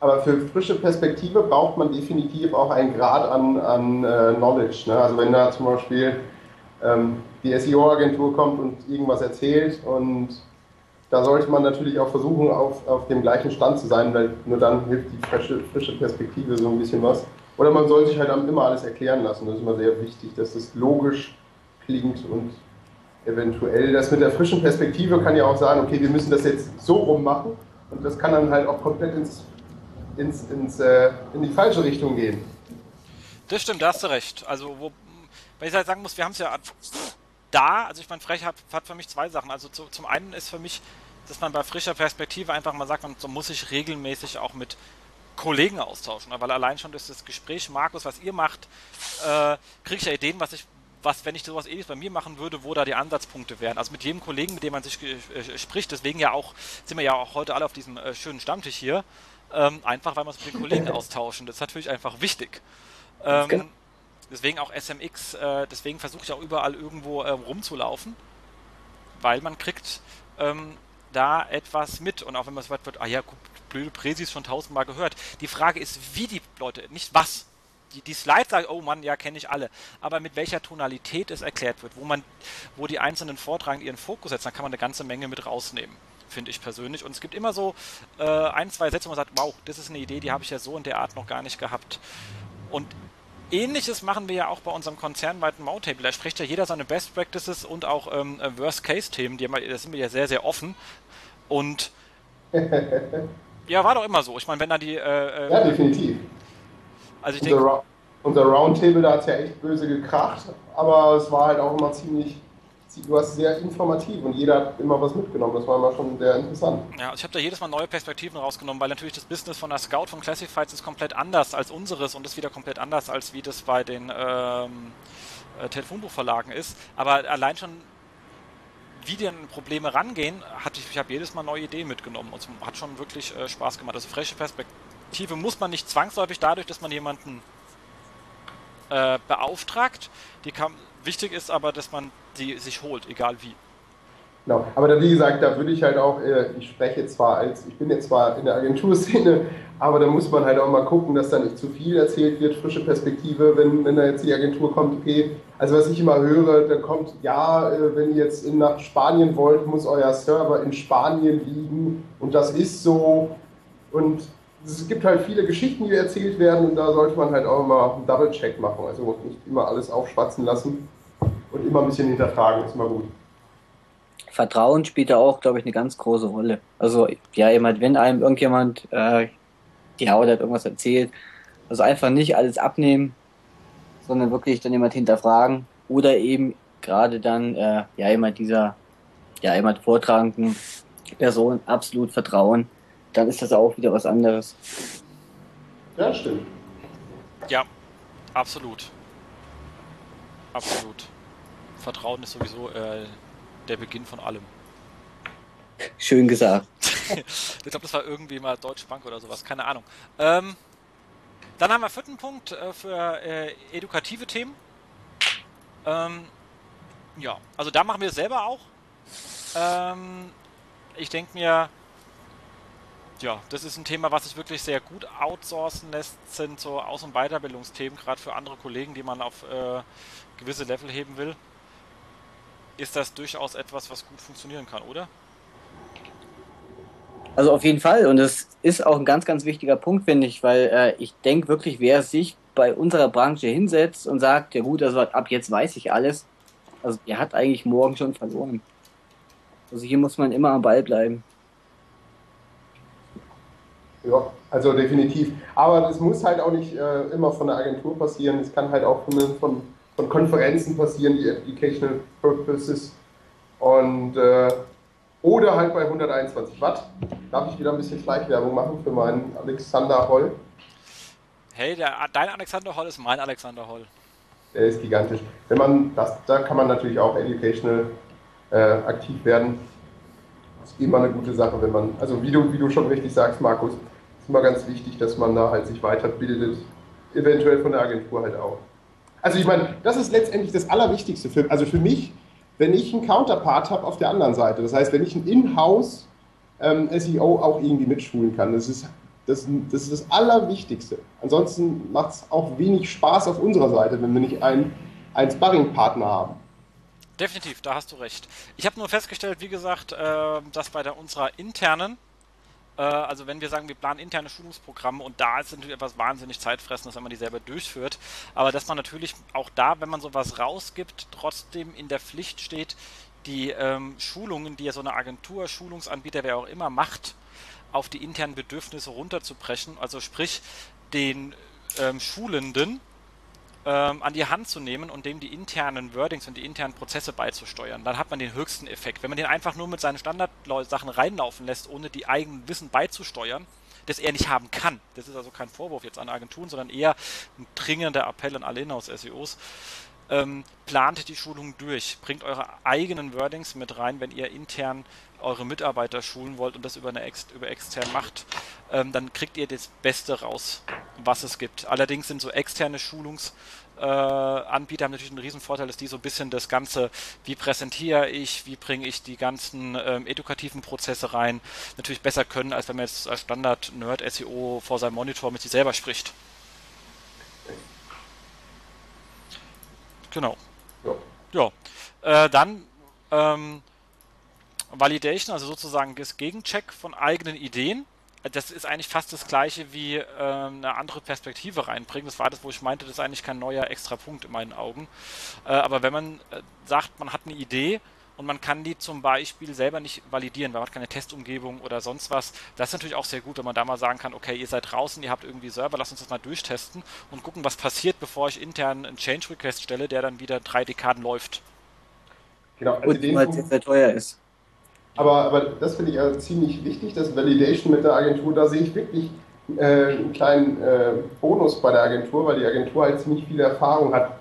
Aber für frische Perspektive braucht man definitiv auch einen Grad an, an äh, Knowledge. Ne? Also wenn da zum Beispiel ähm, die SEO-Agentur kommt und irgendwas erzählt und da sollte man natürlich auch versuchen, auf, auf dem gleichen Stand zu sein, weil nur dann hilft die frische, frische Perspektive so ein bisschen was. Oder man soll sich halt immer alles erklären lassen. Das ist immer sehr wichtig, dass das logisch klingt und eventuell das mit der frischen Perspektive kann ja auch sagen, okay, wir müssen das jetzt so rum machen und das kann dann halt auch komplett ins, ins, ins, äh, in die falsche Richtung gehen. Das stimmt, da hast du recht. Also, wo, wenn ich halt sagen muss, wir haben es ja da, also ich meine, Frech hat, hat, für mich zwei Sachen. Also zu, zum einen ist für mich, dass man bei frischer Perspektive einfach mal sagt, man so muss sich regelmäßig auch mit Kollegen austauschen. Weil allein schon durch das Gespräch, Markus, was ihr macht, äh, kriege ich ja Ideen, was ich was, wenn ich sowas ähnliches bei mir machen würde, wo da die Ansatzpunkte wären. Also mit jedem Kollegen, mit dem man sich äh, spricht, deswegen ja auch, sind wir ja auch heute alle auf diesem äh, schönen Stammtisch hier, ähm, einfach weil wir uns mit den Kollegen [laughs] austauschen. Das ist natürlich einfach wichtig. Ähm, deswegen auch SMX, äh, deswegen versuche ich auch überall irgendwo äh, rumzulaufen, weil man kriegt ähm, da etwas mit. Und auch wenn man so weit wird, ah ja, blöde Präsis schon tausendmal gehört. Die Frage ist, wie die Leute, nicht was die, die Slides sagen, oh Mann, ja, kenne ich alle. Aber mit welcher Tonalität es erklärt wird, wo man, wo die einzelnen Vortragenden ihren Fokus setzen, dann kann man eine ganze Menge mit rausnehmen, finde ich persönlich. Und es gibt immer so äh, ein, zwei Sätze, wo man sagt, wow, das ist eine Idee, die habe ich ja so in der Art noch gar nicht gehabt. Und Ähnliches machen wir ja auch bei unserem konzernweiten Mautable. Da spricht ja jeder seine Best Practices und auch ähm, äh, Worst-Case-Themen. Da sind wir ja sehr, sehr offen. Und [laughs] ja, war doch immer so. Ich meine, wenn da die. Äh, äh ja, definitiv. Also ich denke. Ra unser Roundtable, da hat es ja echt böse gekracht, aber es war halt auch immer ziemlich, du hast sehr informativ und jeder hat immer was mitgenommen. Das war immer schon sehr interessant. Ja, ich habe da jedes Mal neue Perspektiven rausgenommen, weil natürlich das Business von der Scout von Classifieds ist komplett anders als unseres und ist wieder komplett anders als wie das bei den ähm, äh, Telefonbuchverlagen ist. Aber allein schon wie die Probleme rangehen, hatte ich, ich habe jedes Mal neue Ideen mitgenommen und es hat schon wirklich äh, Spaß gemacht. Also frische Perspektive muss man nicht zwangsläufig dadurch, dass man jemanden äh, beauftragt. Die kann, wichtig ist aber, dass man sie sich holt, egal wie. Genau, aber da, wie gesagt, da würde ich halt auch, äh, ich spreche zwar als, ich bin jetzt zwar in der Agenturszene, [laughs] aber da muss man halt auch mal gucken, dass da nicht zu viel erzählt wird, frische Perspektive, wenn, wenn da jetzt die Agentur kommt, okay, also was ich immer höre, da kommt, ja, äh, wenn ihr jetzt nach Spanien wollt, muss euer Server in Spanien liegen und das ist so und es gibt halt viele Geschichten, die erzählt werden und da sollte man halt auch immer einen Double-Check machen. Also nicht immer alles aufschwatzen lassen und immer ein bisschen hinterfragen, ist immer gut. Vertrauen spielt da auch, glaube ich, eine ganz große Rolle. Also, ja, jemand, wenn einem irgendjemand äh, die Haut hat irgendwas erzählt, also einfach nicht alles abnehmen, sondern wirklich dann jemand hinterfragen oder eben gerade dann, äh, ja, jemand dieser, ja, jemand vortragenden Person absolut vertrauen dann ist das auch wieder was anderes. Ja, stimmt. Ja, absolut. Absolut. Vertrauen ist sowieso äh, der Beginn von allem. Schön gesagt. [laughs] ich glaube, das war irgendwie mal Deutsche Bank oder sowas, keine Ahnung. Ähm, dann haben wir vierten Punkt äh, für äh, edukative Themen. Ähm, ja, also da machen wir es selber auch. Ähm, ich denke mir, ja, das ist ein Thema, was sich wirklich sehr gut outsourcen lässt, sind so Aus- und Weiterbildungsthemen, gerade für andere Kollegen, die man auf äh, gewisse Level heben will. Ist das durchaus etwas, was gut funktionieren kann, oder? Also auf jeden Fall und das ist auch ein ganz, ganz wichtiger Punkt, finde ich, weil äh, ich denke wirklich, wer sich bei unserer Branche hinsetzt und sagt, ja gut, also ab jetzt weiß ich alles, also der hat eigentlich morgen schon verloren. Also hier muss man immer am Ball bleiben. Ja, also definitiv. Aber es muss halt auch nicht äh, immer von der Agentur passieren. Es kann halt auch von, von, von Konferenzen passieren, die Educational Purposes. Und äh, oder halt bei 121 Watt. Darf ich wieder ein bisschen Schleichwerbung machen für meinen Alexander Holl? Hey, der, dein Alexander Holl ist mein Alexander Holl. Der ist gigantisch. Wenn man das, da kann man natürlich auch educational äh, aktiv werden. Das ist immer eine gute Sache, wenn man, also wie du, wie du schon richtig sagst, Markus, immer ganz wichtig, dass man da halt sich weiterbildet, eventuell von der Agentur halt auch. Also ich meine, das ist letztendlich das Allerwichtigste für, also für mich, wenn ich einen Counterpart habe auf der anderen Seite. Das heißt, wenn ich ein In-house ähm, SEO auch irgendwie mitschulen kann, das ist das, das, ist das Allerwichtigste. Ansonsten macht es auch wenig Spaß auf unserer Seite, wenn wir nicht einen, einen Sparring-Partner haben. Definitiv, da hast du recht. Ich habe nur festgestellt, wie gesagt, äh, dass bei der unserer internen also wenn wir sagen, wir planen interne Schulungsprogramme und da ist natürlich etwas wahnsinnig zeitfressendes, wenn man die selber durchführt. Aber dass man natürlich auch da, wenn man sowas rausgibt, trotzdem in der Pflicht steht, die ähm, Schulungen, die ja so eine Agentur, Schulungsanbieter, wer auch immer macht, auf die internen Bedürfnisse runterzubrechen. Also sprich, den ähm, Schulenden ähm, an die Hand zu nehmen und dem die internen Wordings und die internen Prozesse beizusteuern. Dann hat man den höchsten Effekt. Wenn man den einfach nur mit seinen Standardsachen reinlaufen lässt, ohne die eigenen Wissen beizusteuern, das er nicht haben kann. Das ist also kein Vorwurf jetzt an Agenturen, sondern eher ein dringender Appell an alle Inhouse-SEOs. Ähm, plant die Schulung durch, bringt eure eigenen Wordings mit rein, wenn ihr intern eure Mitarbeiter schulen wollt und das über eine Ex über extern macht, ähm, dann kriegt ihr das Beste raus, was es gibt. Allerdings sind so externe Schulungsanbieter äh, haben natürlich einen riesen Vorteil, dass die so ein bisschen das Ganze, wie präsentiere ich, wie bringe ich die ganzen ähm, edukativen Prozesse rein, natürlich besser können, als wenn man jetzt als Standard-Nerd-SEO vor seinem Monitor mit sich selber spricht. Genau. Ja. ja. Äh, dann ähm, Validation, also sozusagen das Gegencheck von eigenen Ideen. Das ist eigentlich fast das gleiche wie äh, eine andere Perspektive reinbringen. Das war das, wo ich meinte, das ist eigentlich kein neuer extra Punkt in meinen Augen. Äh, aber wenn man äh, sagt, man hat eine Idee und man kann die zum Beispiel selber nicht validieren, weil man hat keine Testumgebung oder sonst was, das ist natürlich auch sehr gut, wenn man da mal sagen kann, okay, ihr seid draußen, ihr habt irgendwie Server, lasst uns das mal durchtesten und gucken, was passiert, bevor ich intern einen Change Request stelle, der dann wieder drei Dekaden läuft. Genau, also und weil es sehr teuer ist. Aber, aber das finde ich also ziemlich wichtig, das Validation mit der Agentur. Da sehe ich wirklich äh, einen kleinen äh, Bonus bei der Agentur, weil die Agentur halt ziemlich viel Erfahrung hat.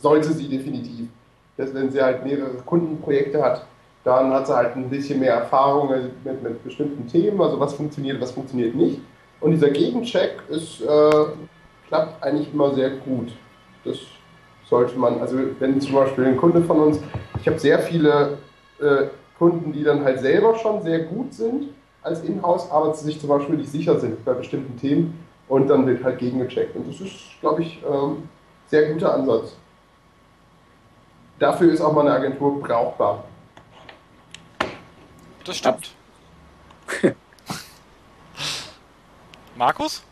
Sollte sie definitiv. Dass, wenn sie halt mehrere Kundenprojekte hat, dann hat sie halt ein bisschen mehr Erfahrung mit, mit bestimmten Themen, also was funktioniert, was funktioniert nicht. Und dieser Gegencheck ist, äh, klappt eigentlich immer sehr gut. Das sollte man, also wenn zum Beispiel ein Kunde von uns, ich habe sehr viele äh, Kunden, die dann halt selber schon sehr gut sind als Inhouse, aber sich zum Beispiel nicht sicher sind bei bestimmten Themen und dann wird halt gegengecheckt. Und das ist, glaube ich, ähm, sehr guter Ansatz. Dafür ist auch mal eine Agentur brauchbar. Das stimmt. [laughs] Markus?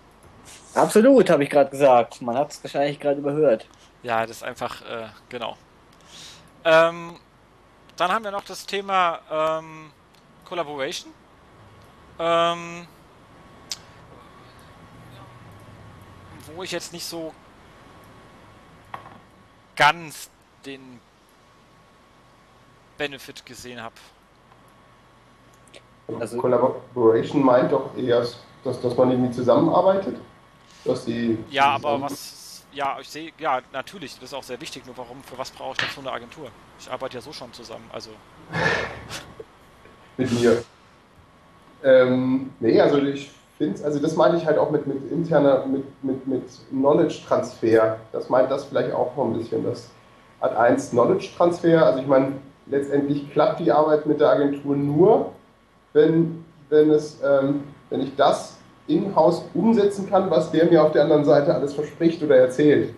Absolut, habe ich gerade gesagt. Man hat es wahrscheinlich gerade überhört. Ja, das ist einfach, äh, genau. Ähm, dann haben wir noch das Thema ähm, Collaboration. Ähm, wo ich jetzt nicht so ganz den Benefit gesehen habe. Also Collaboration meint doch eher, dass, dass man irgendwie zusammenarbeitet? Dass die ja, aber was ja, ich sehe, ja, natürlich, das ist auch sehr wichtig, nur warum, für was brauche ich denn so eine Agentur? Ich arbeite ja so schon zusammen, also. [laughs] mit mir. Ähm, nee, also ich finde also das meine ich halt auch mit, mit interner, mit, mit, mit Knowledge-Transfer. Das meint das vielleicht auch noch ein bisschen. Das hat eins Knowledge-Transfer, also ich meine, letztendlich klappt die Arbeit mit der Agentur nur, wenn, wenn, es, ähm, wenn ich das in-house umsetzen kann, was der mir auf der anderen Seite alles verspricht oder erzählt.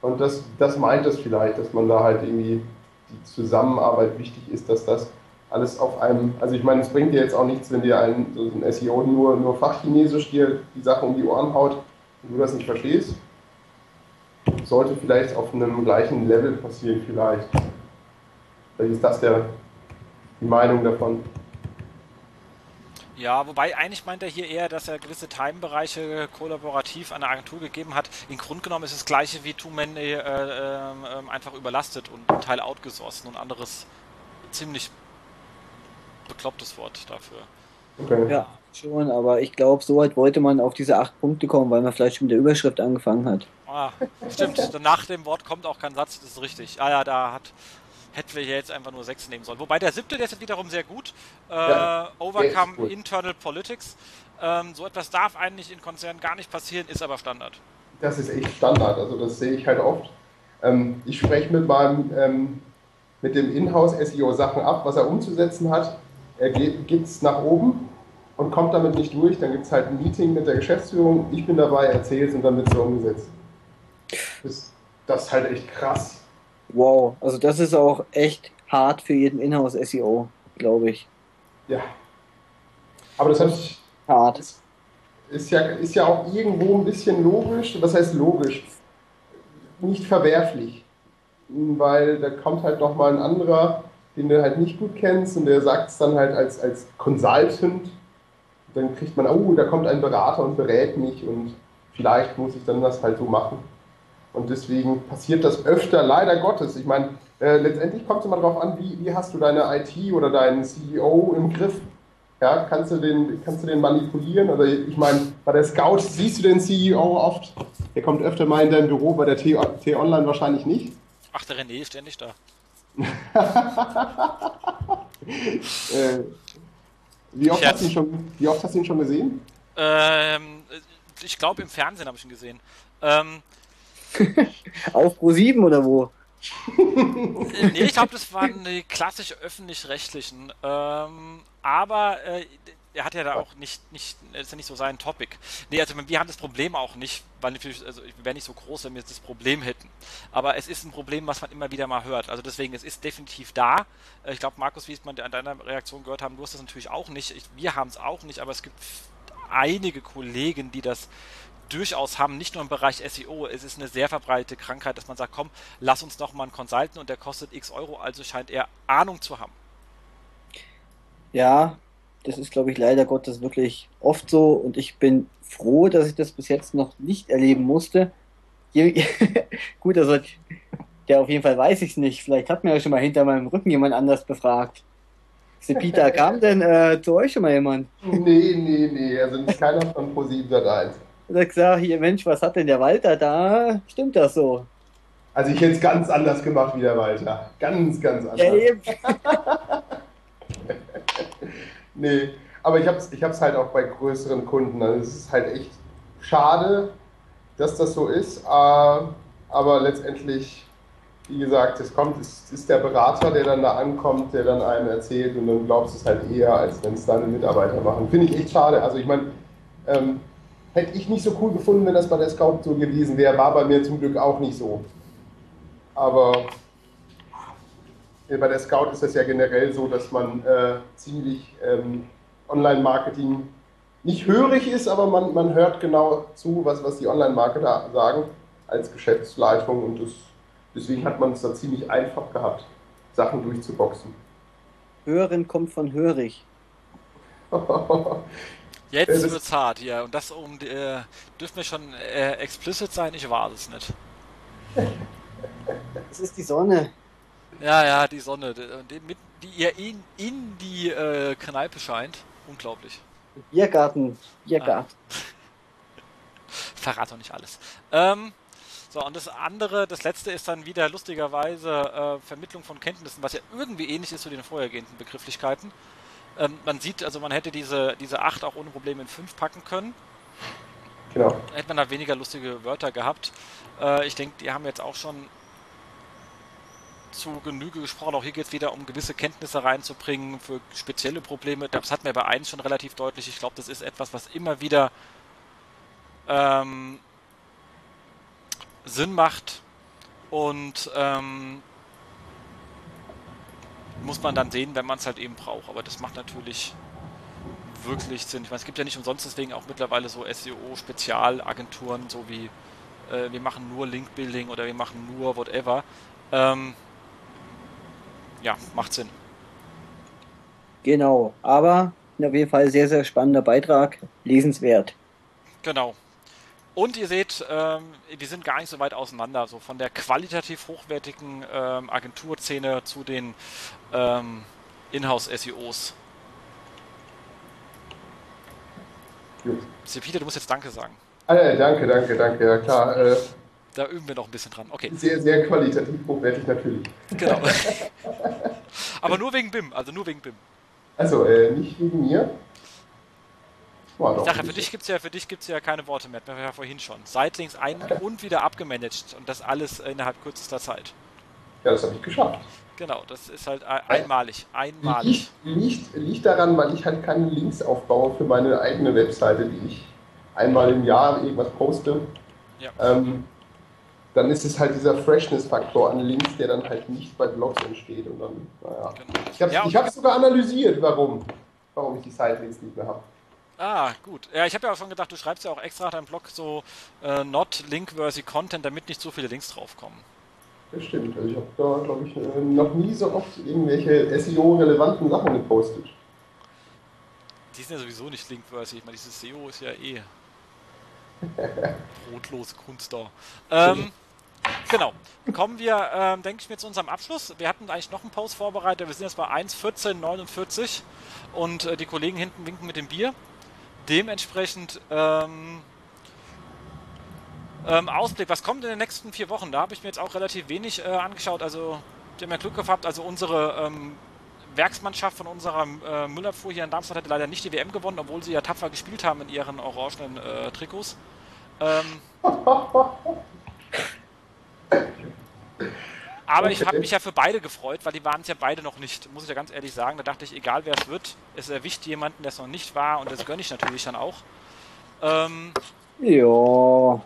Und das, das meint es vielleicht, dass man da halt irgendwie die Zusammenarbeit wichtig ist, dass das alles auf einem, also ich meine, es bringt dir jetzt auch nichts, wenn dir ein, so ein SEO nur, nur Fachchinesisch dir die Sache um die Ohren haut und du das nicht verstehst. Sollte vielleicht auf einem gleichen Level passieren, vielleicht. Vielleicht ist das der, die Meinung davon. Ja, wobei eigentlich meint er hier eher, dass er gewisse Time-Bereiche kollaborativ an eine Agentur gegeben hat. Im Grunde genommen ist es das gleiche wie Too Many äh, äh, einfach überlastet und ein Teil outgesourced. Ein anderes ziemlich beklopptes Wort dafür. Okay. Ja, schon, aber ich glaube, so weit wollte man auf diese acht Punkte kommen, weil man vielleicht schon mit der Überschrift angefangen hat. Ah, stimmt. Nach dem Wort kommt auch kein Satz, das ist richtig. Ah ja, da hat hätten wir hier jetzt einfach nur sechs nehmen sollen. Wobei der siebte, der ist wiederum sehr gut. Äh, ja, Overcome gut. Internal Politics. Ähm, so etwas darf eigentlich in Konzernen gar nicht passieren, ist aber Standard. Das ist echt Standard, also das sehe ich halt oft. Ähm, ich spreche mit meinem ähm, mit dem Inhouse-SEO Sachen ab, was er umzusetzen hat. Er gibt es nach oben und kommt damit nicht durch. Dann gibt es halt ein Meeting mit der Geschäftsführung. Ich bin dabei, erzähle es und dann wird es so umgesetzt. Das, das ist halt echt krass. Wow, also das ist auch echt hart für jeden Inhouse-SEO, glaube ich. Ja. Aber das hat, Hart. Ist, ja, ist ja auch irgendwo ein bisschen logisch. Was heißt logisch? Nicht verwerflich. Weil da kommt halt nochmal ein anderer, den du halt nicht gut kennst und der sagt es dann halt als, als Consultant. Dann kriegt man, oh, da kommt ein Berater und berät mich und vielleicht muss ich dann das halt so machen. Und deswegen passiert das öfter, leider Gottes. Ich meine, äh, letztendlich kommt es immer darauf an, wie, wie hast du deine IT oder deinen CEO im Griff. Ja, kannst du den, kannst du den manipulieren? Oder ich meine, bei der Scout siehst du den CEO oft. Der kommt öfter mal in dein Büro, bei der T-Online wahrscheinlich nicht. Ach, der René ist ständig da. [laughs] äh, wie, oft hast du ihn schon, wie oft hast du ihn schon gesehen? Ähm, ich glaube, im Fernsehen habe ich ihn gesehen. Ähm, [laughs] Auf Pro 7 oder wo? nee, ich glaube, das waren die klassisch öffentlich-rechtlichen. Ähm, aber äh, er hat ja da auch nicht, nicht, ist ja nicht so sein Topic. Nee, also wir haben das Problem auch nicht, weil natürlich, also wir wären nicht so groß, wenn wir das Problem hätten. Aber es ist ein Problem, was man immer wieder mal hört. Also deswegen, es ist definitiv da. Ich glaube, Markus, wie es man an deiner Reaktion gehört haben, du hast das natürlich auch nicht. Ich, wir haben es auch nicht, aber es gibt einige Kollegen, die das durchaus haben, nicht nur im Bereich SEO. Es ist eine sehr verbreitete Krankheit, dass man sagt, komm, lass uns doch mal einen Consultant und der kostet x Euro, also scheint er Ahnung zu haben. Ja, das ist, glaube ich, leider Gottes wirklich oft so und ich bin froh, dass ich das bis jetzt noch nicht erleben musste. [laughs] Gut, also ja, auf jeden Fall weiß ich es nicht. Vielleicht hat mir ja schon mal hinter meinem Rücken jemand anders befragt. Peter, kam denn äh, zu euch schon mal jemand? Nee, nee, nee, also nicht keiner von ProSieben seit 1. Da ich gesagt, hier Mensch, was hat denn der Walter da? Stimmt das so? Also ich hätte es ganz anders gemacht wie der Walter. Ganz, ganz anders. Ja, eben. [laughs] nee, aber ich habe es ich halt auch bei größeren Kunden. Also es ist halt echt schade, dass das so ist. Äh, aber letztendlich, wie gesagt, es kommt, es ist der Berater, der dann da ankommt, der dann einem erzählt und dann glaubst du es halt eher, als wenn es deine Mitarbeiter machen. Finde ich echt schade. Also ich meine, ähm, hätte ich nicht so cool gefunden, wenn das bei der Scout so gewesen wäre. War bei mir zum Glück auch nicht so. Aber bei der Scout ist es ja generell so, dass man äh, ziemlich ähm, Online-Marketing nicht hörig ist, aber man, man hört genau zu, was, was die Online-Marketer sagen als Geschäftsleitung und das, deswegen hat man es da ziemlich einfach gehabt, Sachen durchzuboxen. Hören kommt von hörig. [laughs] Jetzt wird's hart hier. Und das um äh, dürfen wir schon äh, explicit sein? Ich war es nicht. Es ist die Sonne. Ja, ja, die Sonne, die, mit, die ihr in, in die äh, Kneipe scheint. Unglaublich. Biergarten, Biergarten. Ah. [laughs] Verrat doch nicht alles. Ähm, so, und das andere, das letzte ist dann wieder lustigerweise äh, Vermittlung von Kenntnissen, was ja irgendwie ähnlich ist zu den vorhergehenden Begrifflichkeiten. Ähm, man sieht, also man hätte diese, diese 8 auch ohne Probleme in 5 packen können. Genau. Hätte man da weniger lustige Wörter gehabt. Äh, ich denke, die haben jetzt auch schon zu Genüge gesprochen. Auch hier geht es wieder um gewisse Kenntnisse reinzubringen für spezielle Probleme. Das hat mir bei 1 schon relativ deutlich. Ich glaube, das ist etwas, was immer wieder ähm, Sinn macht und ähm, muss man dann sehen, wenn man es halt eben braucht. Aber das macht natürlich wirklich Sinn. Ich meine, es gibt ja nicht umsonst deswegen auch mittlerweile so SEO-Spezialagenturen, so wie äh, wir machen nur Link-Building oder wir machen nur whatever. Ähm, ja, macht Sinn. Genau, aber auf jeden Fall sehr, sehr spannender Beitrag, lesenswert. Genau. Und ihr seht, ähm, die sind gar nicht so weit auseinander, so von der qualitativ hochwertigen ähm, Agenturszene zu den ähm, Inhouse-SEOs. Peter, du musst jetzt Danke sagen. Ah, ja, danke, danke, danke, ja klar. Äh, da üben wir noch ein bisschen dran. Okay. Sehr, sehr qualitativ hochwertig natürlich. Genau. [laughs] Aber nur wegen BIM, also nur wegen BIM. Also, äh, nicht wegen mir. War ich sage, für dich gibt es ja, ja keine Worte mehr, das ja vorhin schon. Seitlinks ein und wieder abgemanagt und das alles innerhalb kürzester Zeit. Ja, das habe ich geschafft. Genau, das ist halt einmalig. Einmalig. Liegt, liegt, daran, weil ich halt keine Links aufbaue für meine eigene Webseite, die ich einmal im Jahr irgendwas poste. Ja. Ähm, dann ist es halt dieser Freshness-Faktor an Links, der dann halt nicht bei Blogs entsteht. Und dann, naja. Genau. Ich habe es ja, sogar analysiert, warum, warum ich die Sitelinks nicht mehr habe. Ah, gut. Ja, ich habe ja auch schon gedacht, du schreibst ja auch extra deinen Blog so äh, not link-worthy Content, damit nicht so viele Links draufkommen. Das stimmt. Also ich habe da, glaube ich, äh, noch nie so oft irgendwelche SEO-relevanten Sachen gepostet. Die sind ja sowieso nicht link-worthy. Ich meine, dieses SEO ist ja eh [laughs] brotlose Kunst da. Ähm, genau. Kommen wir, ähm, denke ich mir, zu unserem Abschluss. Wir hatten eigentlich noch einen Post vorbereitet. Wir sind jetzt bei 1.14.49 und äh, die Kollegen hinten winken mit dem Bier. Dementsprechend ähm, ähm, Ausblick, was kommt in den nächsten vier Wochen? Da habe ich mir jetzt auch relativ wenig äh, angeschaut. Also, die haben ja Glück gehabt. Also, unsere ähm, Werksmannschaft von unserer äh, Müllabfuhr hier in Darmstadt hatte leider nicht die WM gewonnen, obwohl sie ja tapfer gespielt haben in ihren orangenen äh, Trikots. Ähm, [laughs] aber ich habe mich ja für beide gefreut, weil die waren es ja beide noch nicht, muss ich ja ganz ehrlich sagen. Da dachte ich, egal wer es wird, es erwischt jemanden, der es noch nicht war und das gönne ich natürlich dann auch. Ähm, Ja.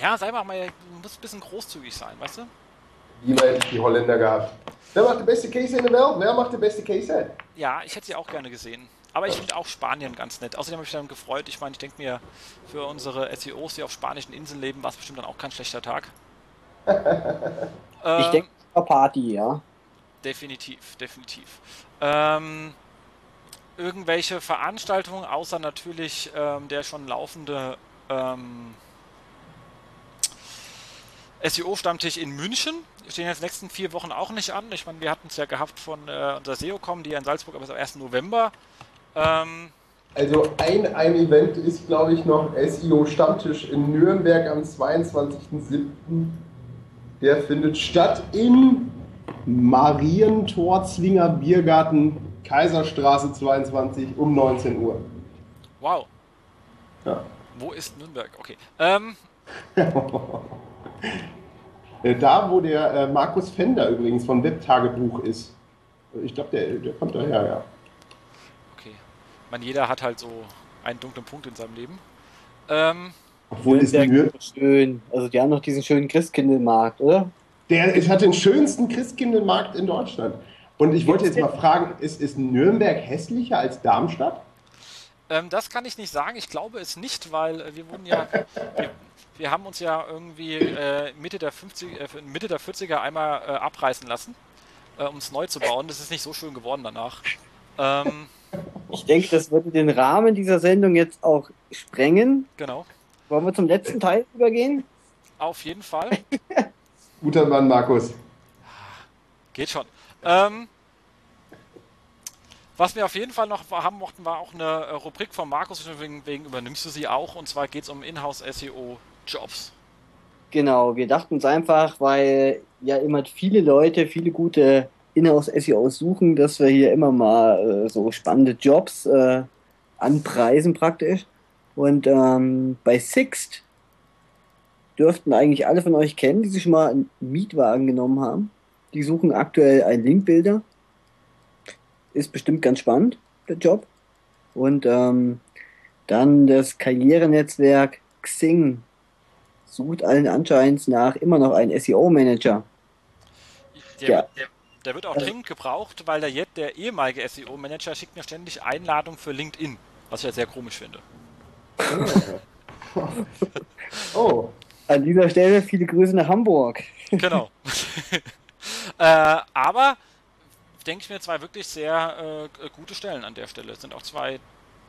ja, sei mal, mal, du musst ein bisschen großzügig sein, weißt du? Lieber hätte ich die Holländer gehabt. Wer macht die beste Case in der Welt? Wer macht die beste Case? Ja, ich hätte sie auch gerne gesehen. Aber ich finde auch Spanien ganz nett. Außerdem habe ich mich dann gefreut. Ich meine, ich denke mir, für unsere SEOs, die auf spanischen Inseln leben, war es bestimmt dann auch kein schlechter Tag. [laughs] Ich Ähm, denke, Party, ja. Definitiv, definitiv. Ähm, irgendwelche Veranstaltungen, außer natürlich ähm, der schon laufende ähm, SEO-Stammtisch in München. Stehen jetzt die nächsten vier Wochen auch nicht an. Ich meine, wir hatten es ja gehabt von äh, unserer SEO-Com, die ja in Salzburg, aber es ist am 1. November. Ähm, Also ein, ein Event ist, glaube ich, noch SEO Stammtisch in Nürnberg am 22.07. Der findet statt im Marientor Zwinger Biergarten, Kaiserstraße 22 um 19 Uhr. wow, Ja. wo ist Nürnberg? Okay. Ähm, [laughs] Äh, Da, wo der äh, Markus Fender übrigens von Webtagebuch ist. Ich glaube, der, der kommt daher, ja. okay. Meine, jeder hat halt so einen dunklen Punkt in seinem Leben. Ähm, Obwohl ist Nürnberg Nür ist schön. Also die haben noch diesen schönen Christkindlmarkt, oder? der es hat den schönsten Christkindlmarkt in Deutschland. Und ich wollte jetzt mal fragen, ist, ist Nürnberg hässlicher als Darmstadt? Ähm, das kann ich nicht sagen. Ich glaube es nicht, weil äh, wir wurden ja, [laughs] wir, wir haben uns ja irgendwie äh, Mitte, der 50, äh, Mitte der 40er einmal äh, abreißen lassen, äh, um es neu zu bauen. Das ist nicht so schön geworden danach. Ähm, Ich denke, das würde den Rahmen dieser Sendung jetzt auch sprengen. genau, Wollen wir zum letzten Teil übergehen? auf jeden Fall. [laughs] Guter Mann, Markus. Geht schon. Ähm, was wir auf jeden Fall noch haben mochten, war auch eine äh, Rubrik von Markus, wegen, wegen übernimmst du sie auch, und zwar geht es um Inhouse SEO Jobs. Genau, wir dachten uns einfach, weil ja immer viele Leute, viele gute Inhouse-SEOs suchen, dass wir hier immer mal äh, so spannende Jobs äh, anpreisen praktisch. Und ähm, bei Sixt dürften eigentlich alle von euch kennen, die sich schon mal einen Mietwagen genommen haben. Die suchen aktuell einen Linkbuilder. Ist bestimmt ganz spannend, der Job. Und ähm, dann das Karrierenetzwerk Xing sucht allen Anscheins nach immer noch einen SEO-Manager. Der, Ja. wird- der, der wird auch dringend gebraucht, weil der, jetzt, der ehemalige SEO-Manager schickt mir ständig Einladungen für LinkedIn, was ich ja sehr komisch finde. [laughs] Oh, An dieser Stelle viele Grüße nach Hamburg. Genau. [laughs] [laughs] äh, aber denke ich mir zwei wirklich sehr äh, gute Stellen an der Stelle. Es sind auch zwei,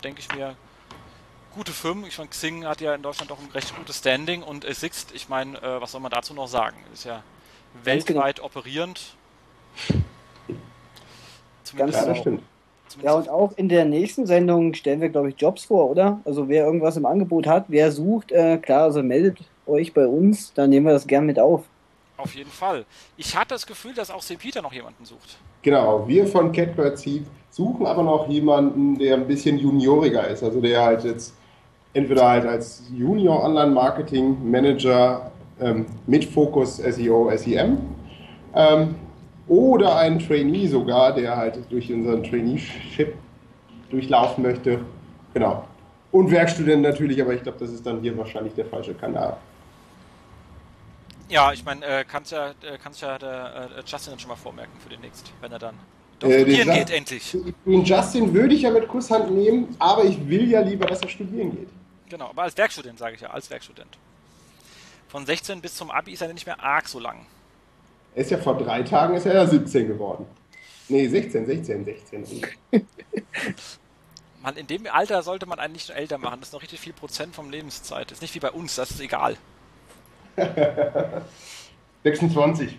denke ich mir, gute Firmen. Ich meine, Xing hat ja in Deutschland doch ein recht gutes Standing und äh, Sixt, ich meine, äh, was soll man dazu noch sagen? Ist ja Ganz genau. weltweit operierend. Zumindest, das stimmt. Ja, und auch in der nächsten Sendung stellen wir, glaube ich, Jobs vor, oder? Also wer irgendwas im Angebot hat, wer sucht, äh, klar, also meldet euch bei uns, dann nehmen wir das gern mit auf. auf jeden Fall. Ich hatte das Gefühl, dass auch St. Peter noch jemanden sucht. Genau, wir von Catbird Seed suchen aber noch jemanden, der ein bisschen junioriger ist. Also der halt jetzt entweder halt als Junior Online Marketing Manager ähm, mit Fokus SEO, SEM ähm, oder einen Trainee sogar, der halt durch unseren Traineeship durchlaufen möchte. Genau. Und Werkstudent natürlich, aber ich glaube, das ist dann hier wahrscheinlich der falsche Kanal. Ja, ich meine, äh, kannst ja, äh, kannst ja der äh, Justin dann schon mal vormerken für den nächsten, wenn er dann Doch, Äh, studieren geht endlich. Den Justin würde ich ja mit Kusshand nehmen, aber ich will ja lieber, dass er studieren geht. Genau, aber als Werkstudent, sage ich ja, als Werkstudent. Von 16 bis zum Abi ist er nicht mehr arg so lang. Er ist ja vor drei Tagen ist er ja 17 geworden. Nee, 16, 16, 16. Man, in dem Alter sollte man einen nicht nur älter machen. Das ist noch richtig viel Prozent vom Lebenszeit. Das ist nicht wie bei uns, das ist egal. [laughs] 26.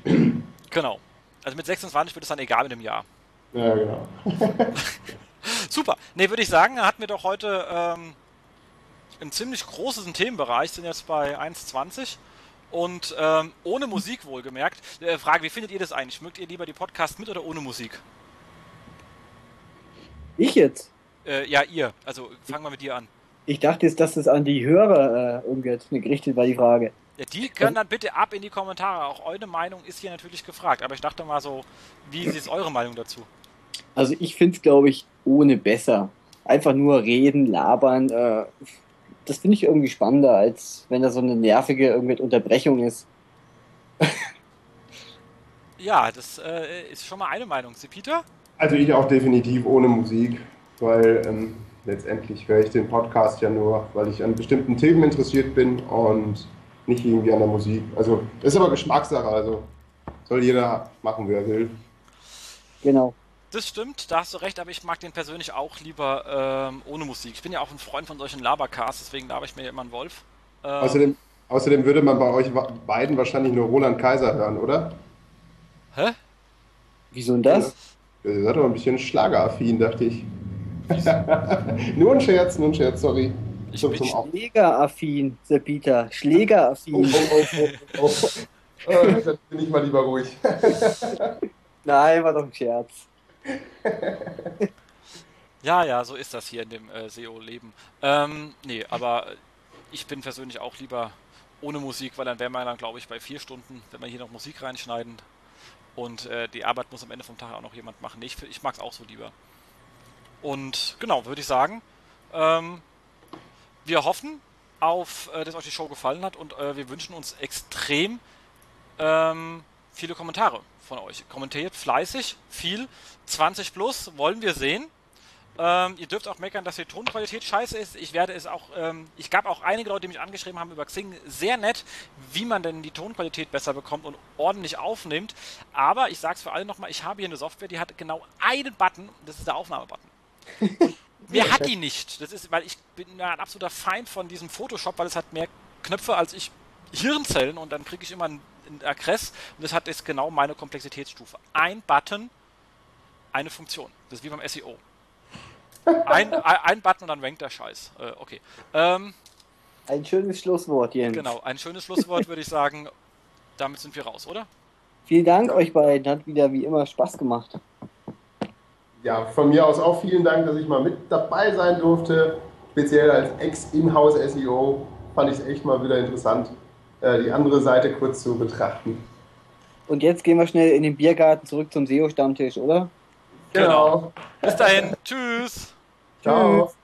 Genau. Also mit 26 wird es dann egal mit dem Jahr. Ja, genau. [laughs] Super. Ne, würde ich sagen, hatten wir doch heute ähm, einen ziemlich großen Themenbereich, sind jetzt bei 1,20 und ähm, ohne Musik wohlgemerkt. Äh, Frage, wie findet ihr das eigentlich? Mögt ihr lieber die Podcasts mit oder ohne Musik? Ich jetzt? Äh, ja, ihr. Also fangen wir mit dir an. Ich dachte jetzt, dass das an die Hörer äh, irgendwie gerichtet war, die Frage. Ja, die können dann bitte ab in die Kommentare. Auch eure Meinung ist hier natürlich gefragt. Aber ich dachte mal so, wie ist eure Meinung dazu? Also ich finde es, glaube ich, ohne besser. Einfach nur reden, labern. Äh, das finde ich irgendwie spannender, als wenn da so eine nervige irgendwie Unterbrechung ist. [laughs] Ja, das äh, ist schon mal eine Meinung. Sie, Peter? Also ich auch definitiv ohne Musik, weil ähm, letztendlich höre ich den Podcast ja nur, weil ich an bestimmten Themen interessiert bin und nicht irgendwie an der Musik. Also das ist aber Geschmackssache, also soll jeder machen, wie er will. Genau. Das stimmt, da hast du recht, aber ich mag den persönlich auch lieber ähm, ohne Musik. Ich bin ja auch ein Freund von solchen Labercasts, deswegen laber ich mir ja immer einen Wolf. Ähm, Außerdem, außerdem würde man bei euch beiden wahrscheinlich nur Roland Kaiser hören, oder? hä? Wieso denn das? Ihr seid doch ein bisschen schlageraffin, dachte ich. [laughs] nur ein Scherz, nur ein Scherz, sorry. Ich Zum, bin zum Schlägeraffin, Sir Peter. Schlägeraffin. oh, oh, oh, oh, oh. [laughs] Äh, Dann bin ich mal lieber ruhig. [laughs] Nein, war doch ein Scherz. [laughs] Ja, ja, so ist das hier in dem äh, SEO-Leben. Ähm, nee, aber ich bin persönlich auch lieber ohne Musik, weil dann wären wir dann, glaube ich, bei vier Stunden, wenn wir hier noch Musik reinschneiden. Und äh, die Arbeit muss am Ende vom Tag auch noch jemand machen. Nee, ich, ich mag es auch so lieber. Und genau, würde ich sagen, ähm, wir hoffen auf, äh, dass euch die Show gefallen hat und äh, wir wünschen uns extrem ähm, viele Kommentare von euch. Kommentiert fleißig, viel. 20 plus wollen wir sehen. Ähm, ihr dürft auch meckern, dass die Tonqualität scheiße ist. Ich werde es auch, ähm, ich gab auch einige Leute, die mich angeschrieben haben über Xing, sehr nett, wie man denn die Tonqualität besser bekommt und ordentlich aufnimmt. Aber ich sag's für alle nochmal, ich habe hier eine Software, die hat genau einen Button, das ist der Aufnahmebutton. [laughs] Mehr hat die nicht. Das ist, weil ich bin ja ein absoluter Feind von diesem Photoshop, weil es hat mehr Knöpfe als ich Hirnzellen und dann kriege ich immer einen, einen Aggress und das hat jetzt genau meine Komplexitätsstufe. Ein Button, eine Funktion. Das ist wie beim SEO. Ein, ein, ein Button und dann rankt der Scheiß. Äh, okay. Ähm, Ein schönes Schlusswort, Jens. genau, ein schönes Schlusswort würde ich sagen. Damit sind wir raus, oder? Vielen Dank euch beiden. Hat wieder wie immer Spaß gemacht. Ja, von mir aus auch vielen Dank, dass ich mal mit dabei sein durfte. Speziell als Ex-Inhouse-SEO fand ich es echt mal wieder interessant, äh, die andere Seite kurz zu betrachten. Und jetzt gehen wir schnell in den Biergarten zurück zum SEO-Stammtisch, oder? Genau. Bis dahin. Tschüss. Ciao. Tschüss.